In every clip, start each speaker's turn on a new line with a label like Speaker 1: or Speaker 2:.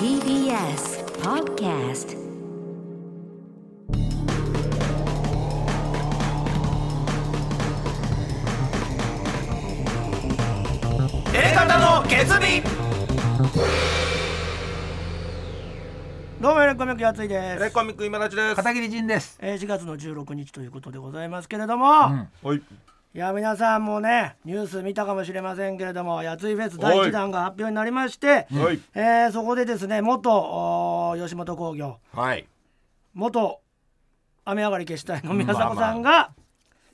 Speaker 1: TBS Podcast.
Speaker 2: どうもエレコミックやついです、
Speaker 3: レコミック今立ちです。
Speaker 4: 片桐仁です。
Speaker 2: えー、4月の16日ということでございますけれども、
Speaker 3: はい
Speaker 2: いや皆さんもねニュース見たかもしれませんけれどもやついフェス第1弾が発表になりまして、
Speaker 3: はい。
Speaker 2: えーそこでですね元吉本興業
Speaker 3: はい。
Speaker 2: 元雨上がり消したいの宮迫さんが、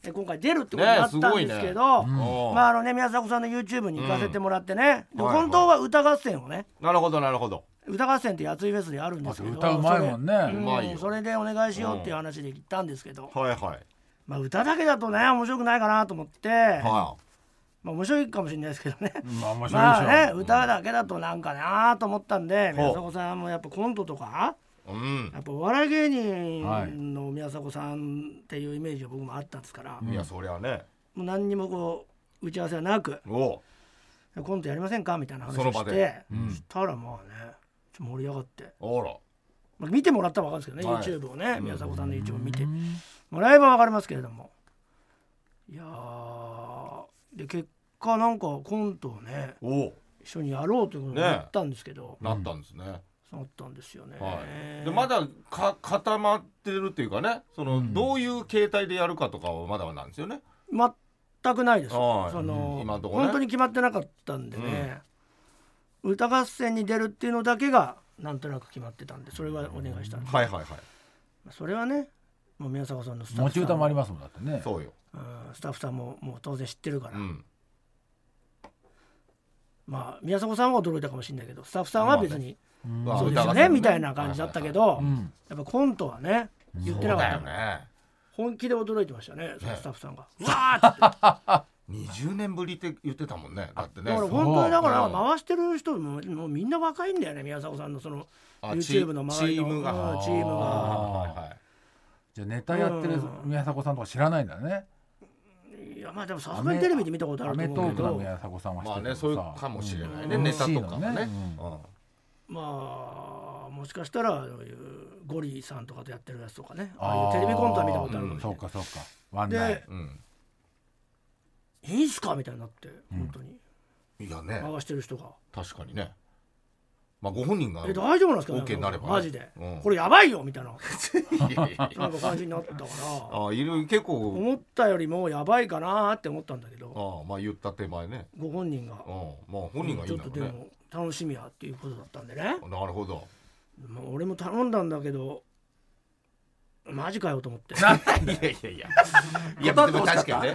Speaker 2: えー今回出るってことになったんですけど、
Speaker 3: ねね。うん。
Speaker 2: まああのね宮迫さんの YouTube に行かせてもらってね、で
Speaker 3: はいはい。
Speaker 2: 本当は歌合戦をね
Speaker 3: なるほどなるほど。
Speaker 2: 歌合戦ってやついフェスであるんですけど
Speaker 4: あ歌うまいもんね。
Speaker 2: それ
Speaker 3: うまいよ。
Speaker 2: それでお願いしようっていう話で行ったんですけど、
Speaker 3: はいはい
Speaker 2: まあ、歌だけだとね面白くないかなと思って、
Speaker 3: は
Speaker 2: まあ、面白いかもしれないですけどね。
Speaker 4: まあ面白いでしょ。
Speaker 2: まあね歌だけだとなんかなと思ったんで
Speaker 3: ほう。
Speaker 2: 宮迫さんもやっぱコントとか
Speaker 3: いうん。
Speaker 2: やっぱお笑い芸
Speaker 4: はい
Speaker 2: 人の宮迫さんっていうイメージが僕もあったんですから、も
Speaker 3: いやそりゃね。
Speaker 2: う何にもこう打ち合わせはなく
Speaker 3: お
Speaker 2: コントやりませんかみたいな話をして
Speaker 4: うん。
Speaker 2: そしたらまあね盛り上がって、
Speaker 3: あら。
Speaker 2: まあ、見てもらったら分かるんですけどね、
Speaker 3: はい。
Speaker 2: YouTube をね宮迫さんの YouTube を見て。
Speaker 4: うん
Speaker 2: もらえば分かりますけれども。いやーで結果なんかコントをね
Speaker 3: お
Speaker 2: 一緒にやろうということになったんですけど、
Speaker 3: なったんですね。
Speaker 2: なったんですよね、
Speaker 3: はい。でまだか固まってるっていうかねその
Speaker 4: うん。
Speaker 3: どういう形態でやるかとかはまだなんですよね。
Speaker 2: 全くないです。
Speaker 3: はい。
Speaker 2: その、
Speaker 3: うん。今のとこね。
Speaker 2: 本当に決まってなかったんでね、歌合戦に出るっていうのだけがなんとなく決まってたんでそれはお願いしたんです、
Speaker 3: はいはいはい。
Speaker 2: それはねもう宮迫さんのスタッ
Speaker 4: 持ち
Speaker 2: フさん
Speaker 4: 歌もありますもんだってね。
Speaker 3: そうよ。
Speaker 2: うんスタッフさんももう当然知ってるから、
Speaker 3: うん。
Speaker 2: まあ宮迫さんは驚いたかもしれないけどスタッフさんは別に、そうですよ
Speaker 3: ね
Speaker 2: ね。みたいな感じだったけど、
Speaker 4: うん。
Speaker 2: やっぱコントはね言ってなかった。
Speaker 3: ね。
Speaker 2: 本気で驚いてましたねそのスタッフさんが。わーって。
Speaker 3: 20年ぶりって言ってたもんね。だってね。
Speaker 2: だから本当にだから
Speaker 3: う。ん
Speaker 2: 回してる人ももうみんな若いんだよね宮迫さんのその
Speaker 3: あ
Speaker 2: YouTube の周りの。
Speaker 3: チームが。
Speaker 2: うんチームが。
Speaker 3: はいはい
Speaker 4: じゃあネタやってる
Speaker 2: うん。
Speaker 4: 宮迫さんとか知らないんだね。
Speaker 2: いやまあでもさすがにテレビで見たことあ
Speaker 4: ア
Speaker 2: ると
Speaker 4: メトークの
Speaker 2: 思うけど
Speaker 4: 宮迫さんは知ってる
Speaker 3: まあねそういうかもしれないね。
Speaker 2: うん。
Speaker 3: ネタとかもね。
Speaker 4: うん
Speaker 3: うん。
Speaker 2: まあもしかしたらゴリさんとかとやってるやつとかね。ああいうテレビコントは見たことあるかもしれない。
Speaker 4: そうかそうか。ワンナイ
Speaker 2: で
Speaker 3: うん。
Speaker 2: いいんすか？みたいになって本当に。
Speaker 3: いやね。
Speaker 2: 回してる人が。
Speaker 3: 確かにねまあご本人が
Speaker 2: え大丈夫なんですか
Speaker 3: OK になれば。ね
Speaker 2: マジで。
Speaker 3: うん。
Speaker 2: これやばいよみたいな。なんか感じになったから。
Speaker 3: あいる結構。
Speaker 2: 思ったよりもやばいかなって思ったんだけど。
Speaker 3: あまあ言った手前ね。
Speaker 2: ご本人が。
Speaker 3: うん。まあ本人がいい
Speaker 2: ちょ
Speaker 3: んだろうね。
Speaker 2: っとでも楽しみやっていうことだったんでね。
Speaker 3: なるほど。
Speaker 2: まあ俺も頼んだんだけどマジかよと思って。
Speaker 3: いやいやいや。いやでも確かにね。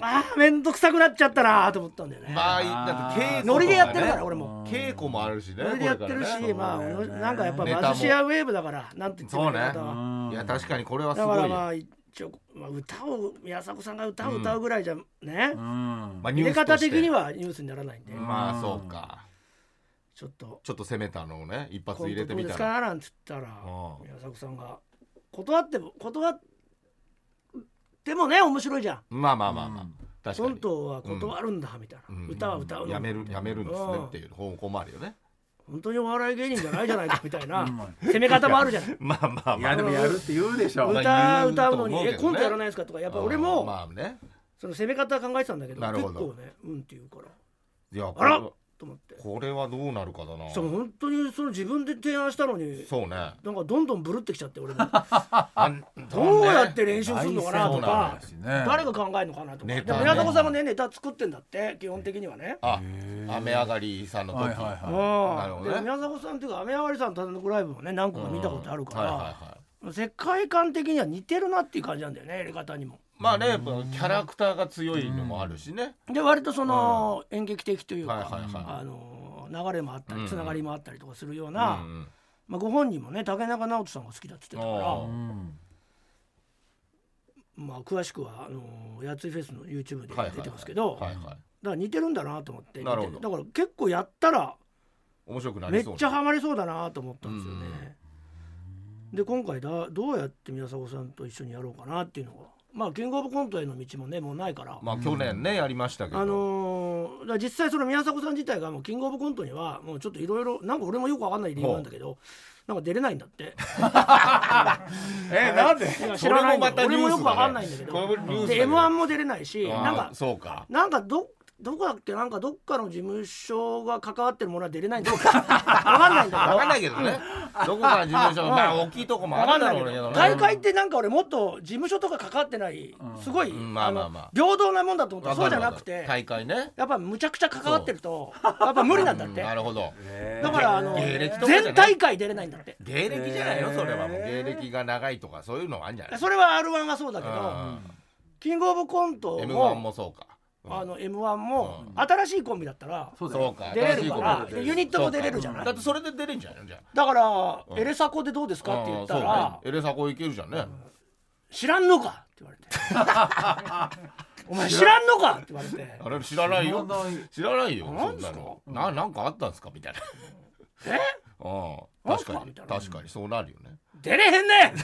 Speaker 2: あーめんどくさくなっちゃったなと思ったんだよね、
Speaker 3: まあだって稽
Speaker 2: ノリでやってるから俺も。
Speaker 3: 稽古もあるしね
Speaker 2: ノリでやってるし、まあなんかやっぱマジシアウェーブだからなんて言っても
Speaker 3: そうね。いや確かにこれはす
Speaker 2: だ
Speaker 3: ごいよ。
Speaker 2: からまあ一応、まあ、歌を宮迫さんが歌を歌うぐらいじゃね、
Speaker 4: うん。
Speaker 3: まあ
Speaker 2: 入れ
Speaker 3: ニュースとして。
Speaker 2: 方的にはニュースにならないんで、
Speaker 4: うん。
Speaker 3: まあそうか。
Speaker 2: ちょっと。
Speaker 3: ちょっと攻めたのをね一発
Speaker 2: コン
Speaker 3: 入れ
Speaker 2: トどうです
Speaker 3: てみたら。
Speaker 2: かなんつったら
Speaker 3: うん。
Speaker 2: 宮迫さんが断っても断ってもね面白いじゃん。
Speaker 3: まあまあまあまあ。確かに。
Speaker 2: コントは断るんだみたいな、
Speaker 3: うん。
Speaker 2: 歌は歌うの。
Speaker 3: やめるやめるんですね
Speaker 2: うん。
Speaker 3: っていう方向もあるよね。
Speaker 2: 本当にお笑い芸人じゃないじゃないかみたいな。
Speaker 4: うん。
Speaker 2: 攻め方もあるじゃない。
Speaker 3: まあまあまあ。
Speaker 4: でもやるって言うでしょ。
Speaker 3: まあ
Speaker 2: 歌歌うのに「えコントやらないですか?」とかやっぱ俺も
Speaker 3: まあね。
Speaker 2: その攻め方考えてたんだけど
Speaker 3: なるほど。
Speaker 2: 結構ねうんって言うから。
Speaker 3: いやこ
Speaker 2: あらと思って。
Speaker 3: これはどうなるかだな。
Speaker 2: しかも本当にその自分で提案したのに
Speaker 3: そうね。
Speaker 2: なんかどんどんブルってきちゃって俺も。
Speaker 3: あ
Speaker 2: どうやって練習するのかなとか
Speaker 4: ね。
Speaker 2: 誰が考えるのかなとか。宮迫さんがねネタ作ってんだって基本的にはね。
Speaker 3: あ雨上がりさんの時。
Speaker 4: はいはいはい
Speaker 3: ね。
Speaker 2: で宮迫さんっていうか雨上がりさん単独ライブもね何個か見たことあるか
Speaker 3: はいはい
Speaker 2: ら
Speaker 3: はい。
Speaker 2: 世界観的には似てるなっていう感じなんだよねやり方にも。
Speaker 3: まあねやっぱキャラクターが強いのもあるしね。
Speaker 2: で割とその演劇的というか、あの流れもあった
Speaker 3: うん。
Speaker 2: りつながりもあったりとかするよう
Speaker 3: う
Speaker 2: な、
Speaker 3: ん。
Speaker 2: まあ、ご本人もね竹中直人さんが好きだって言ってたか
Speaker 3: あ
Speaker 2: ら
Speaker 4: うん。
Speaker 2: まあ、詳しくはあのやついフェスの YouTube で出てますけど、だから似てるんだなと思ってだから結構やったら
Speaker 3: 面白くな
Speaker 2: めっちゃハマりそうだなと思ったんですよね。で今回だどうやって宮迫さんと一緒にやろうかなっていうのがまあキングオブコントへの道もねもうないから、
Speaker 3: まあ去年ねやりましたけど。
Speaker 2: あのー実際その宮迫さん自体がもうキングオブコントにはもうちょっといろいろなんか俺もよくわかんない理由なんだけど なんか出れないんだって。
Speaker 4: えなんで？
Speaker 2: 知らない。んだ俺もよくわかんないんだけど。
Speaker 3: これもニュースだ
Speaker 2: で m 1も出れないしなんか
Speaker 3: そうか。
Speaker 2: なんかどどこだっけ？なんかどっかの事務所が関わってるものは出れないんだけど わかんないんだけど
Speaker 3: 分かんないけどね。どこか事務所
Speaker 2: うん
Speaker 3: まあ大きいとこもある
Speaker 2: ん
Speaker 3: だろうけど。ね。
Speaker 2: ど大会ってなんか俺もっと事務所とか関わってないすごい
Speaker 3: うんまあまあまあ。
Speaker 2: 平等なもんだと思ったらそうじゃなくて
Speaker 3: 大会ね。
Speaker 2: やっぱむちゃくちゃ関わってるとやっぱ無理なんだって。
Speaker 3: うんなるほど。
Speaker 2: だからあの
Speaker 3: 芸歴
Speaker 2: 全大会出れないんだって。
Speaker 3: 芸歴じゃないのそれはもう。芸歴が長いとかそういうのがあるんじゃない？
Speaker 2: それは r 1はそうだけど
Speaker 3: うん。
Speaker 2: キングオブコント
Speaker 3: M1
Speaker 2: も
Speaker 3: もそうか。うん
Speaker 2: あの m 1も
Speaker 3: うん。
Speaker 2: 新しいコンビだったら
Speaker 4: そうだよ。
Speaker 3: そうか。
Speaker 2: 出れるからユニットも出れるじゃない？
Speaker 3: だってそれで出れんじゃないのじゃ
Speaker 2: だから
Speaker 3: うん。
Speaker 2: エレサコでどうですかって言った
Speaker 3: あ
Speaker 2: ら
Speaker 3: あそうね。エレサコいけるじゃんね。
Speaker 2: 知らんのかって言われて。お前知らんのかって言われて。
Speaker 3: あれ知らないよ。
Speaker 4: 知らない。
Speaker 3: よ
Speaker 2: なんすか？
Speaker 3: そんなの。ななんかあったんですか？みたいな。
Speaker 2: え？
Speaker 3: うん。
Speaker 2: なんす
Speaker 3: 確かに。
Speaker 2: かみたいな。
Speaker 3: 確かに。そうなるよね
Speaker 2: 出れへんね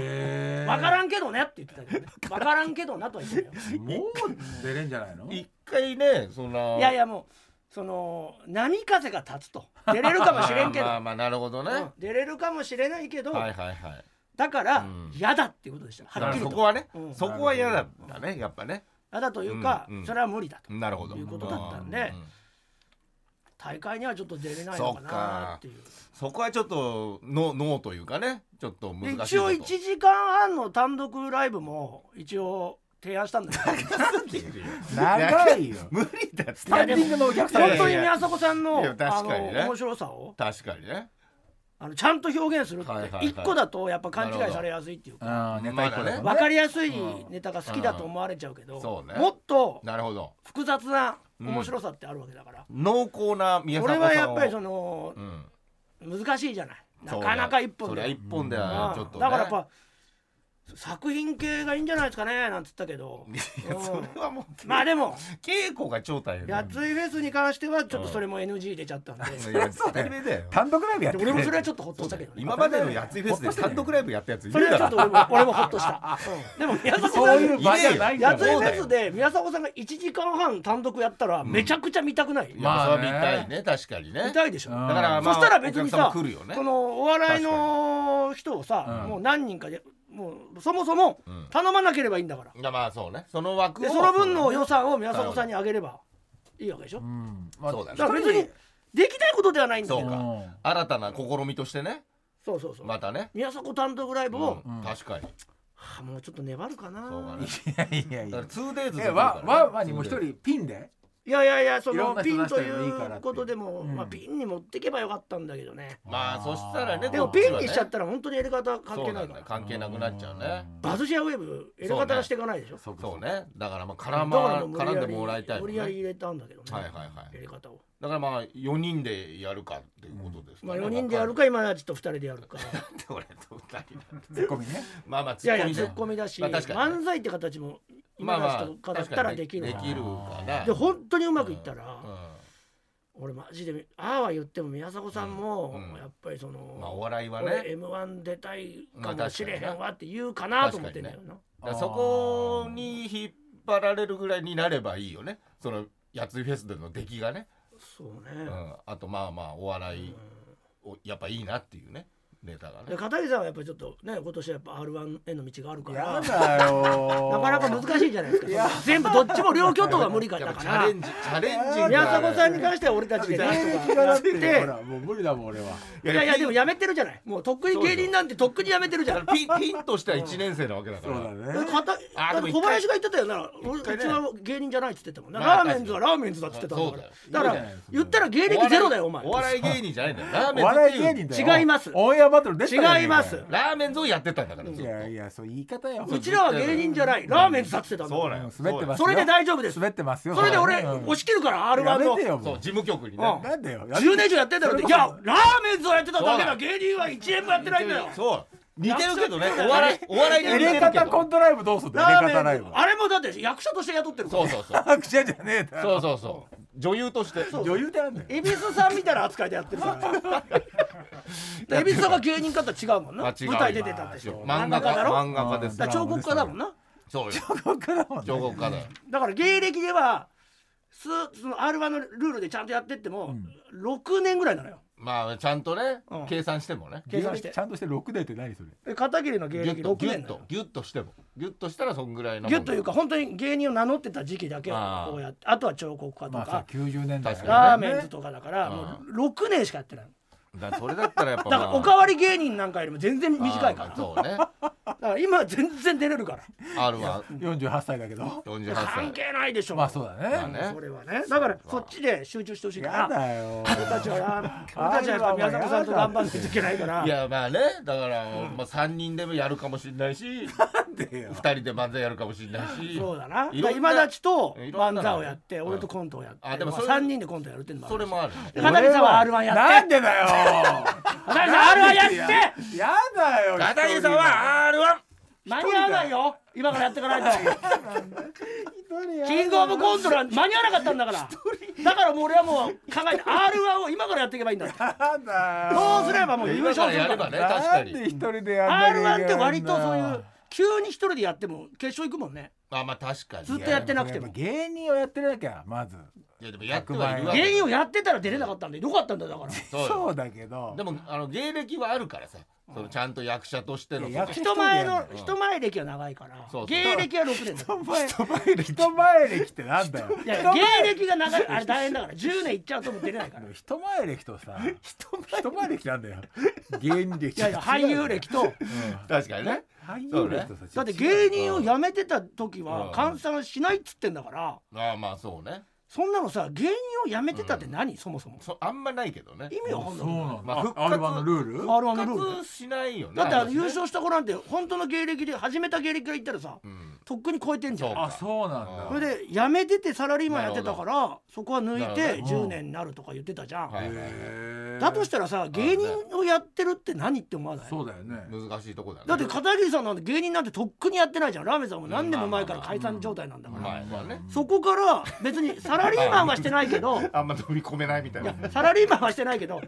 Speaker 4: え。
Speaker 2: 分からんけどねって言ってたけどね。分からんけどなとは言ってたよ。
Speaker 4: もう出れんじゃないの？
Speaker 3: 一回ねそんない
Speaker 2: やいやもうその波風が立つと。出れるかもしれんけど、
Speaker 3: まあまあなるほどね。
Speaker 2: うん。出れるかもしれないけど、
Speaker 3: はいはいはい。
Speaker 2: だから
Speaker 3: うん。
Speaker 2: 嫌だっていうことでした。はっきりと。
Speaker 3: そこはね
Speaker 2: うん。
Speaker 3: そこは嫌だったねやっぱね。
Speaker 2: 嫌だというか、
Speaker 3: うんうん。
Speaker 2: それは無理だと。
Speaker 3: なるほど。
Speaker 2: いうことだったんで。
Speaker 3: うう
Speaker 2: 大会にはちょっと出れないのかなっていう。
Speaker 3: そこはちょっとノノーというかね。ちょっと
Speaker 2: で
Speaker 3: 難しい
Speaker 2: 一応1時間半の単独ライブも一応提案したんだけど。
Speaker 4: 長いよ。
Speaker 3: 無理だっ
Speaker 4: スタンディングのお客さん
Speaker 2: 本当に宮迫さんの
Speaker 3: いや確かにね。
Speaker 2: あの面白さを。
Speaker 3: 確かにね。
Speaker 2: あのちゃんと表現するって
Speaker 3: はいはいはい。
Speaker 2: 一個だとやっぱ勘違いされやすいっていうか。
Speaker 4: うんネタ一個だもん
Speaker 2: 分かりやすいネタが好きだと思われちゃうけど、
Speaker 3: うん。そうね。
Speaker 2: もっと
Speaker 3: なるほど。
Speaker 2: 複雑な面白さってあるわけだから、
Speaker 3: 濃厚な宮
Speaker 2: これはやっぱりその
Speaker 3: うん。
Speaker 2: 難しいじゃない。なかなか一本で。
Speaker 3: 一本ではちょっとね。
Speaker 2: だからやっぱ作品系がいいんじゃないですかねなんつったけど。
Speaker 3: いやそれはもう
Speaker 2: まあでも。
Speaker 3: 稽古が超大変。だ
Speaker 2: やついフェスに関してはちょっとそれも NG 出ちゃったんで、
Speaker 3: いや当たり前だよ。
Speaker 4: 単独ライブやって
Speaker 2: で俺もそれはちょっとホッとしたけどね。
Speaker 3: 今までのやついフェスで単独ライブやったやつい
Speaker 2: それ
Speaker 3: るだろ。
Speaker 2: はちょっと俺も俺もホッとした、う んでも宮迫さ
Speaker 4: んいう場じゃないんだ
Speaker 2: やついフェスで宮迫さんが1時間半単独やったらめちゃくちゃ見たくない、
Speaker 3: い
Speaker 4: まあ
Speaker 3: 見たいね確かにね。
Speaker 2: 見たいでしょ、
Speaker 4: うん。
Speaker 3: だからまあ
Speaker 2: そしたら別にさ
Speaker 3: お客様来るよね。
Speaker 2: そのお笑いの人をさ、
Speaker 4: うん。
Speaker 2: もう何人かでもうそもそも
Speaker 3: うん。
Speaker 2: 頼まなければいいんだから、
Speaker 3: いやまあそうね。その枠を
Speaker 2: でその分の予算を宮迫さんにあげればいいわけでしょ、
Speaker 4: うん。まあ
Speaker 3: そうだね
Speaker 2: だから別にできないことではないんだけど。
Speaker 3: そうか。
Speaker 4: うん。
Speaker 3: 新たな試みとしてね。
Speaker 2: そうそうそう。
Speaker 3: またね。
Speaker 2: 宮迫単独ライブを、
Speaker 3: うん。確かに。
Speaker 2: はあもうちょっと粘るかな。
Speaker 3: そうだね。
Speaker 4: いやいやいや。
Speaker 3: だから 2days
Speaker 4: えわわわにもう一人ピンで？
Speaker 2: いやいやいやそ
Speaker 4: いろんな
Speaker 2: のピンと
Speaker 4: いいからって
Speaker 2: いう。ことでも、
Speaker 4: うん。
Speaker 2: まあ、ピンに持ってけばよかったんだけどね。
Speaker 3: まあそしたらね
Speaker 2: でもピンにしちゃったら本当にやり方関係ないから。
Speaker 3: そうなんだよ関係なくなっちゃうね。
Speaker 2: バズシェアウェブやり方がしていかないでしょ。
Speaker 4: そう
Speaker 3: ね。だからまあ絡絡んでもらいたいもんね。
Speaker 2: 無理やり入れたんだけどね、
Speaker 3: はいはいはい。
Speaker 2: やり方を
Speaker 3: だからまあ4人でやるかっていうことですか。
Speaker 2: まあ
Speaker 3: ね
Speaker 2: 4人でやるか今はちょっと2人でやるか。
Speaker 3: 俺と2人
Speaker 4: ツッコミね
Speaker 3: まあまあ
Speaker 2: いやいや
Speaker 3: ね
Speaker 2: ツッコミだし、
Speaker 3: まあ確かにね
Speaker 2: 漫才って形も今の人かだったらできる
Speaker 3: できるから
Speaker 2: で本当にうまくいったら、
Speaker 3: うん。
Speaker 2: 俺マジでああは言っても宮迫さんも、
Speaker 3: うん。うん
Speaker 2: やっぱりその、
Speaker 3: まあお笑いは
Speaker 2: 俺
Speaker 3: ね
Speaker 2: m 1出たいか
Speaker 3: まあ
Speaker 2: もしれへんわって言うかなと思ってんだよな、
Speaker 3: そこに引っ張られるぐらいになればいいよね。そのやついフェスでの出来がね、
Speaker 2: そうね、
Speaker 3: うん、あとまあまあお笑いをやっぱいいなっていうね。ネタがね。
Speaker 2: で片桐さんはやっぱりちょっとね今年はやっぱ r 1への道があるから。
Speaker 4: やだよ
Speaker 2: なかなか難しいじゃないですか。全部どっちも両巨頭が無理か
Speaker 3: や
Speaker 2: だから。
Speaker 3: っぱチャレンジチャレンジが
Speaker 2: 宮迫さんに関しては俺たちでなんと。か
Speaker 4: 芸歴がだっ
Speaker 2: やってて
Speaker 4: ほらもう無理だもん俺は。い
Speaker 2: やいやでもやめてるじゃない。もうとっくに芸人なんてとっくにやめてるじゃん。
Speaker 3: ピンピンとした1年生なわけだから。
Speaker 4: そうだね。
Speaker 2: えかた
Speaker 3: あでも一回。
Speaker 2: 小林が言ってたよな。俺う
Speaker 3: 回ね。
Speaker 2: ちは芸人じゃないっつってたもんな。
Speaker 3: まあ
Speaker 2: ラーメンズはラーメンズだっつってたんだから。
Speaker 3: そう
Speaker 2: だから言ったら芸歴ゼロだよお前。
Speaker 3: お笑い芸人じゃないんだよ。ラーメ
Speaker 4: お
Speaker 3: ンズっていう。
Speaker 4: 笑い芸人だよ。
Speaker 2: 違います。
Speaker 4: オンエアバトル出てた
Speaker 2: 違います。
Speaker 3: ラーメンズをやってたんだからずっと。
Speaker 4: いやいやそう言い方よ。
Speaker 2: うちらは芸人じゃない。ラーメンズだってたんだ
Speaker 3: そうだよ。
Speaker 4: 滑ってますよ。
Speaker 2: それで大丈夫です。
Speaker 4: 滑ってますよ。
Speaker 2: それで俺
Speaker 4: うん。
Speaker 2: 押し切るから r 1の
Speaker 4: やめてよもう。
Speaker 3: そう事務局に
Speaker 2: うん。
Speaker 3: ね
Speaker 4: なんだよ。
Speaker 2: 10年以上やってんだろって。いやラーメンズをやってただけだ。
Speaker 3: そうだ
Speaker 2: 芸人は1円もやってないんだよ。
Speaker 3: そう。似てるけどね。お笑いお笑いに似て
Speaker 4: エレ
Speaker 3: るけど
Speaker 4: カタコントライブどうすん
Speaker 2: ラーメンズあれもだって役者として雇ってるから。
Speaker 3: そうそうそう
Speaker 4: 拍手じゃねえだろ
Speaker 3: そうそうそう女優として。
Speaker 4: 女優ってなんだよ。
Speaker 2: 恵比寿さんみたいな扱いでやってるから で蛭子さんが芸人かとは違うもんな。舞台出てたってしょ
Speaker 3: 漫画家
Speaker 2: だろ？
Speaker 3: 漫画家です
Speaker 2: 彫刻家だもんな。
Speaker 3: そうよ。
Speaker 4: こっからもんね。
Speaker 3: 彫刻家だよ。
Speaker 2: だから芸歴ではすその R1 のルールでちゃんとやってっても、6年ぐらいなのよ
Speaker 3: まあちゃんとね
Speaker 2: うん。
Speaker 3: 計算してもね。
Speaker 2: 計算して。
Speaker 4: ちゃんとして6代って何それ？
Speaker 2: で片桐の芸歴
Speaker 3: ギュッと
Speaker 2: 6
Speaker 3: ギュッとギュッとしても。ギュッとしたらそんぐらいの
Speaker 2: ギュッというか本当に芸人を名乗ってた時期だけを
Speaker 3: あー
Speaker 2: こうやってあとは彫刻家と
Speaker 4: まあさ
Speaker 2: か、
Speaker 4: 90年代
Speaker 3: 確かに
Speaker 2: ラーメンズとかだから、
Speaker 3: うん
Speaker 2: もう6年しかやってない
Speaker 3: だそれだったらやっぱ
Speaker 2: だからおかわり芸人なんかよりも全然短いから。
Speaker 3: そうね。
Speaker 2: だから今は全然出れるから。
Speaker 3: R148
Speaker 4: 48歳だけど。
Speaker 2: 関
Speaker 3: 歳。
Speaker 2: 係ないでしょ。
Speaker 4: まあそうだね。
Speaker 3: まあね。
Speaker 2: それはね。だからそっちで集中してほしいか
Speaker 4: や
Speaker 2: ら
Speaker 4: だよ。
Speaker 2: 俺たちはや俺たちはやっぱ宮迫さんと頑張っていけないから。
Speaker 3: いやまあね。だから、まあ、3人でもやるかもしれないし。
Speaker 4: なんでよ。
Speaker 3: 2人で漫才やるかもしれないし。
Speaker 2: そうだな。今立ちと漫才をやって、
Speaker 3: うん
Speaker 2: 俺とコントをやって、まあ
Speaker 3: あでもそれ
Speaker 2: 三人でコントやるっていうのもあるし。
Speaker 3: それもあるね。
Speaker 2: で片桐さんは R1 やって、
Speaker 4: なんでだよ
Speaker 2: 片桐さん R1 やって、
Speaker 4: やだよ
Speaker 3: 片桐さんは R1
Speaker 2: 間に合わないよ。今からやっていかないと。キングオブコントなんて間に合わなかったんだから。だからもう俺はもう考えて R1 を今からやっていけばいいんだどうすればもう優勝するか
Speaker 3: らやればね
Speaker 2: ら。
Speaker 3: 確かに
Speaker 4: なんで一人でやんなきゃいけないん
Speaker 2: R1
Speaker 4: だ
Speaker 2: って割とそういう急に一人でやっても決勝行くもんね。
Speaker 3: あまあ確かに。
Speaker 2: ずっとやってなくても。
Speaker 4: 芸人をやってなきゃまず。
Speaker 3: いやでもやってはいるわけ
Speaker 2: 芸人をやってたら出れなかったんでよ。かったんだよだから。
Speaker 3: そうよ
Speaker 4: そうだけど。
Speaker 3: でもあの芸歴はあるからさ。そのちゃんと役者としての。
Speaker 4: いや役者
Speaker 2: 人前の。
Speaker 3: うん
Speaker 2: 人前歴は長いから。
Speaker 3: そうそう。
Speaker 2: 芸歴は6年だ
Speaker 4: 人前人前歴。ってなんだよ。
Speaker 2: いや芸歴が長いあれ大変だから。10年いっちゃうともう出れないから。い
Speaker 4: 人前歴とさ 人前歴。なんだよ。芸人歴。
Speaker 2: やいや俳優歴と。
Speaker 3: 確かにね
Speaker 4: 俳優歴とさ
Speaker 2: だって芸人を辞めてた時
Speaker 3: うん。
Speaker 2: は換算しないっつってんだから。
Speaker 3: ああまあそうね。
Speaker 2: そんなのさ芸人を辞めてたって何？そもそも。
Speaker 3: そあんまないけどね。
Speaker 2: 意味わかんない
Speaker 4: そうなんだ、
Speaker 3: まあ復活
Speaker 4: R1 のルール
Speaker 2: ？R1 のルール。
Speaker 3: 復活しないよね
Speaker 2: だって優勝した子なんて本当の芸歴で始めた芸歴から言ったらさ
Speaker 3: うん。
Speaker 2: とっくに超えてんじゃん。
Speaker 4: あそうなんだ。
Speaker 2: それで辞めててサラリーマンやってたからそこは抜いて
Speaker 3: なる
Speaker 4: ほど
Speaker 2: 10年になるとか言ってたじゃん。
Speaker 3: はいはいはい。
Speaker 4: へー
Speaker 2: だとしたらさ芸人をやってるって何って思わない？
Speaker 4: そうだよね。
Speaker 3: 難しいとこだね。
Speaker 2: だって片桐さんなんて芸人なんてとっくにやってないじゃん。ラーメンさんも何年も前から解散状態なんだから、そこから別にサラリーマンはしてないけど。
Speaker 3: あんま飛び込めないみたい
Speaker 2: い
Speaker 3: な
Speaker 2: やサラリーマンはしてないけど俳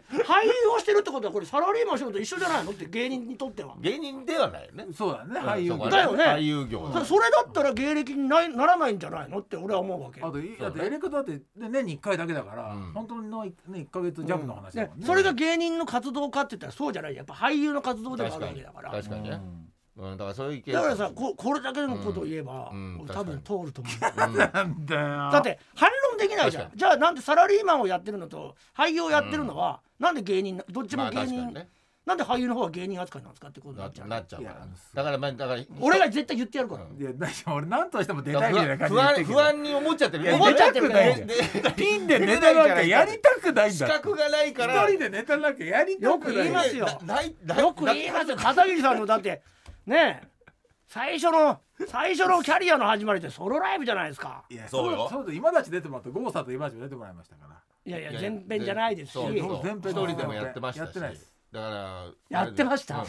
Speaker 2: 優をしてるってことはこれサラリーマンしてると一緒じゃないの？って芸人にとっては。
Speaker 3: 芸人ではないよね。
Speaker 4: そうだね。
Speaker 3: うん
Speaker 4: 俳優
Speaker 3: そこは
Speaker 2: だよね。
Speaker 3: 俳優業
Speaker 2: そそれだったら芸歴にないならないんじゃないの？って俺は思うわけ。
Speaker 4: あとだってエレクだってね年に1回だけだから、
Speaker 3: うん。
Speaker 4: 本当のね1ヶ月ジャブの話だもん
Speaker 2: それが芸人の活動かって言ったらそうじゃない。やっぱ俳優の活動でもあるわけだから。
Speaker 3: 確かにね。うん。だからそういう意見
Speaker 2: だからさここれだけのことを言えば、
Speaker 3: うん。
Speaker 2: 俺多分通ると思う。
Speaker 3: うん。
Speaker 4: なんだよ。
Speaker 2: だって反論できないじゃん。じゃあなんでサラリーマンをやってるのと俳優をやってるのは、なんで芸人などっち
Speaker 3: まあ
Speaker 2: も芸人、
Speaker 3: 確かにね
Speaker 2: なんで俳優の方は芸人扱いなんですかってことにな
Speaker 3: な
Speaker 2: っちゃう。
Speaker 3: なっちゃうから。だからまあだから
Speaker 2: 俺が絶対言ってやるから、
Speaker 3: うん。
Speaker 4: いや大丈夫俺何としても出たいみたいな
Speaker 3: ら不安
Speaker 4: 感じで言ってるけど。
Speaker 3: 不安に思っちゃってる。
Speaker 2: 思っちゃってる
Speaker 4: ピンでネタなんかやりたくないん
Speaker 3: 資
Speaker 4: だ
Speaker 3: 格がないから。
Speaker 4: 一人でネタなんかやりた
Speaker 2: よく
Speaker 4: くない。
Speaker 2: 言いますよ。よく言いますよ。片桐さんのだってねえ。最初の最初のキャリアの始まりってソロライブじゃないですか。
Speaker 4: いや
Speaker 3: そうよ。
Speaker 4: そうだ今立ち出てもらったゴーサと今立ち出てもらいましたから。
Speaker 2: いやいや
Speaker 3: いや
Speaker 2: 前編じゃないですし。
Speaker 3: そうそう。
Speaker 4: 全編
Speaker 3: 一人でもやってましたし。
Speaker 4: やってないです
Speaker 3: だから
Speaker 2: やってました？
Speaker 3: うん。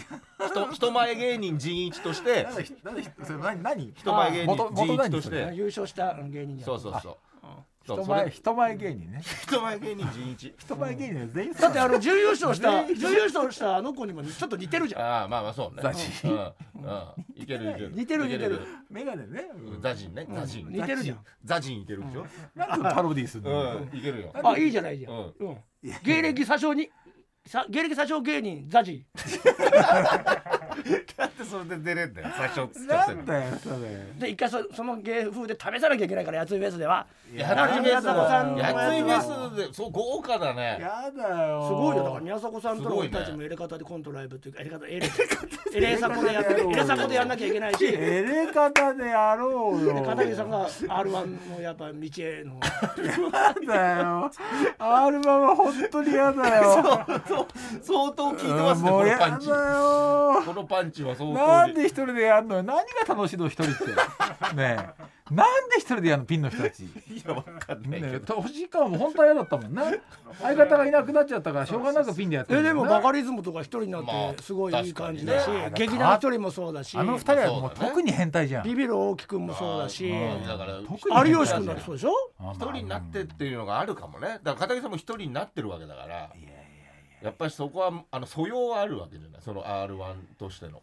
Speaker 3: 人人前芸人陣一として
Speaker 4: なんだひなんだひそれ何何？
Speaker 3: 人前芸人
Speaker 4: 元元
Speaker 3: 陣一として。
Speaker 2: 優勝した芸人じゃん
Speaker 3: そうそうそう。そう
Speaker 4: 人前人前芸人ね。
Speaker 3: 人前芸人陣一。
Speaker 4: 人前芸人は全員
Speaker 2: だってあの準優勝した準優勝したあの子にもちょっと似てるじゃん。
Speaker 3: ああまあまあそうね。
Speaker 4: ザジ
Speaker 3: うん。うん。いけるいける。
Speaker 2: 似てる似てる
Speaker 4: メガネね。
Speaker 3: うん。ザジンね。ザジン。
Speaker 2: 似てるじゃん。
Speaker 3: ザジンいけるでしょ。
Speaker 4: なんでパロディーする
Speaker 3: いけるよ。
Speaker 2: あいいじゃないじゃん、
Speaker 3: う
Speaker 2: うん。芸歴詐称にさ芸歴詐称芸人ザジ
Speaker 3: だってそれで出れんだよ最初っつっちゃって
Speaker 4: なんだよそれ。
Speaker 2: で一回そその芸風で試さなきゃいけないからやついフェスでは
Speaker 3: や
Speaker 2: な
Speaker 3: ついフェスやついでそう豪華だね。
Speaker 4: やだよ。
Speaker 2: すごいよ。だから宮迫さんと俺たちもエレカタでコントライブっていうかエレカタエレエレサコでやってエレサコでやんなきゃいけないし。で
Speaker 4: エレ方でやろうよ。
Speaker 2: 片桐さんが R1 のやっぱ道への。
Speaker 4: やだよ。R マは本当にやだよ。
Speaker 3: 相当効いてますねこのパンチ。このパンチは相当に。
Speaker 4: なんで一人でやんのよ。何が楽しいの一人って。ねえなんで一人でやんのピンの人たち。
Speaker 3: いやわかんない
Speaker 4: ねえ
Speaker 3: けど
Speaker 4: 星川も本当は嫌だったもんな 相方がいなくなっちゃったからしょうがなくピンでやって
Speaker 2: え
Speaker 4: るんだよな
Speaker 2: でもバカリズムとか一人にな
Speaker 3: まあ
Speaker 2: ってすごいいい感じだし劇団一人もそうだし。
Speaker 4: あの二人はもう特に変態じゃん。
Speaker 2: ビビる大木くんもそうだし。
Speaker 3: うんだから
Speaker 4: 特に
Speaker 2: 有吉くんだってそうでしょ？
Speaker 4: あまあ
Speaker 3: 一人になってっていうのがあるかもね。だから片桐さんも一人になってるわけだから。
Speaker 4: いやいやいや
Speaker 3: や。っぱりそこはあの素養はあるわけじゃない？その R1 としての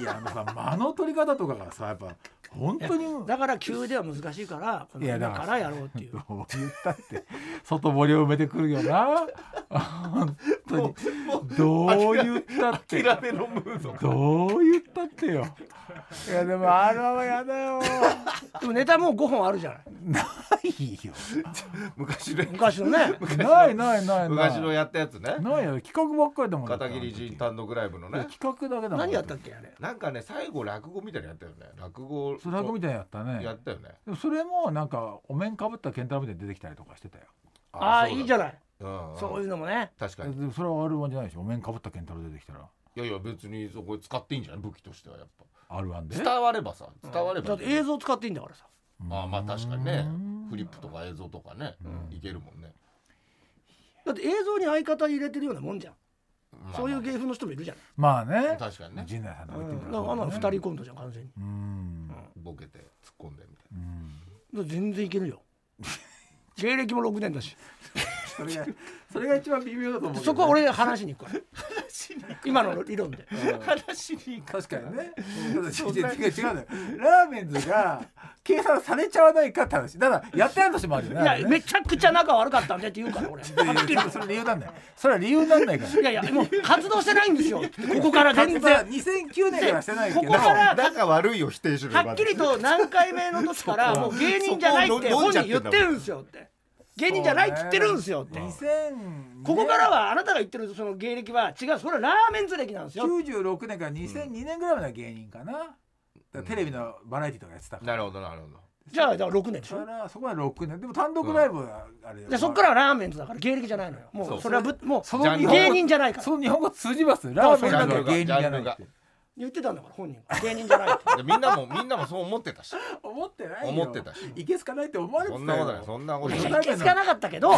Speaker 4: いやあのさ間の取り方とかがさやっぱ本当に。
Speaker 2: だから急では難しいからこの
Speaker 4: いやだから
Speaker 2: 今からやろうっていう。
Speaker 4: どう言ったって外堀を埋めてくるよな。本当に。どう言ったって。
Speaker 3: 諦めのムード。
Speaker 4: どう言ったってよ。いやでもあれはやだよ。
Speaker 2: でもネタもう5本あるじゃない。
Speaker 4: ないよ。
Speaker 3: 昔ね
Speaker 2: 昔のね。
Speaker 4: ないないないない。
Speaker 3: 昔のやったやつね。
Speaker 4: ないよ。企画ばっかりだもん
Speaker 3: 片桐仁単独ライブのね。
Speaker 4: 企画だけだもん
Speaker 2: 何やったっけあれ。
Speaker 3: なんかね最後落語みたいなのやったよね。落語
Speaker 4: スラグみたいなのやった
Speaker 3: や
Speaker 4: ね
Speaker 3: ったよね。
Speaker 4: でもそれもなんかお面かぶった健太郎みたいに出てきたりとかしてたよ。
Speaker 2: ああいいじゃ
Speaker 3: ない。
Speaker 2: ない
Speaker 3: うん。
Speaker 2: そういうのもね。
Speaker 3: 確かに。
Speaker 4: でもそれは R1 じゃないでしょ。お面かぶった健太郎出てきたら。
Speaker 3: いやいや別にそこ使っていいんじゃない武器としてはやっ
Speaker 4: R1 で。
Speaker 3: ぱ伝わればさ伝われば
Speaker 2: だって映像使っていいんだからさ。
Speaker 3: ああまあ確かにね。
Speaker 4: うん
Speaker 3: フリップとか映像とかね
Speaker 2: うん。
Speaker 3: いけるもんね。
Speaker 2: だって映像に相方入れてるようなもんじゃん。
Speaker 3: まあ
Speaker 2: そういう芸風の人もいるじゃ
Speaker 4: まあね。
Speaker 3: 確かにね。
Speaker 4: 陣内さんとか
Speaker 2: ららあん。なの
Speaker 4: そう
Speaker 2: 二人コントじゃん完全に。
Speaker 4: うん。
Speaker 3: ボケて突っ込んでみたい
Speaker 4: うん。
Speaker 2: だから全然いけるよ。芸歴も6年だし。
Speaker 4: それがそれが一番微妙だと思うね。
Speaker 2: そこは俺話しに行くから。今の理論で。
Speaker 3: な話に行く
Speaker 4: 確かにね。違う違う違う違うのよ。ラーメンズが計算されちゃわないかって話。だからやってやるとしてもあるよね。
Speaker 2: いやめちゃくちゃ仲悪かったんでって言うから俺
Speaker 4: それ理由なんだよ。それは理由なんないから。
Speaker 2: いやいやもう活動してないんですよ。ここから全 然
Speaker 4: 2009年からしてないけど。
Speaker 2: ここから。
Speaker 3: 仲悪いよ否定しろよ
Speaker 2: はっきりと何回目の時から もう芸人じゃないって本人言ってるんですよって芸人じゃないって言ってるんですよって。
Speaker 4: 2000
Speaker 2: ここからはあなたが言ってるその芸歴は違うそれはラーメンズ歴なんですよ。
Speaker 4: 96年から2002年ぐらいまでは芸人かな。だからテレビのバラエティとかやってたから。
Speaker 3: なるほどなるほど。
Speaker 2: じゃあだから6年でし
Speaker 4: そ
Speaker 2: ょ
Speaker 4: そこは6年。でも単独ライブはあれ
Speaker 2: でそっからはラーメンズだから芸歴じゃないのよ。も
Speaker 3: そうう。
Speaker 2: それはぶもう
Speaker 4: そ
Speaker 3: の
Speaker 2: 芸人じゃないから。
Speaker 4: その日本語通じます？ラーメンズは芸人じゃないって
Speaker 2: 言ってたんだから本人が。芸人じゃないって
Speaker 3: でみんなもみんなもそう思ってたし。
Speaker 4: 思ってないよ。
Speaker 3: 思ってたし。
Speaker 4: いけすかないって思われてたよ。
Speaker 3: そんなことないそんなこと
Speaker 2: い
Speaker 3: ない。
Speaker 2: けつかなかったけど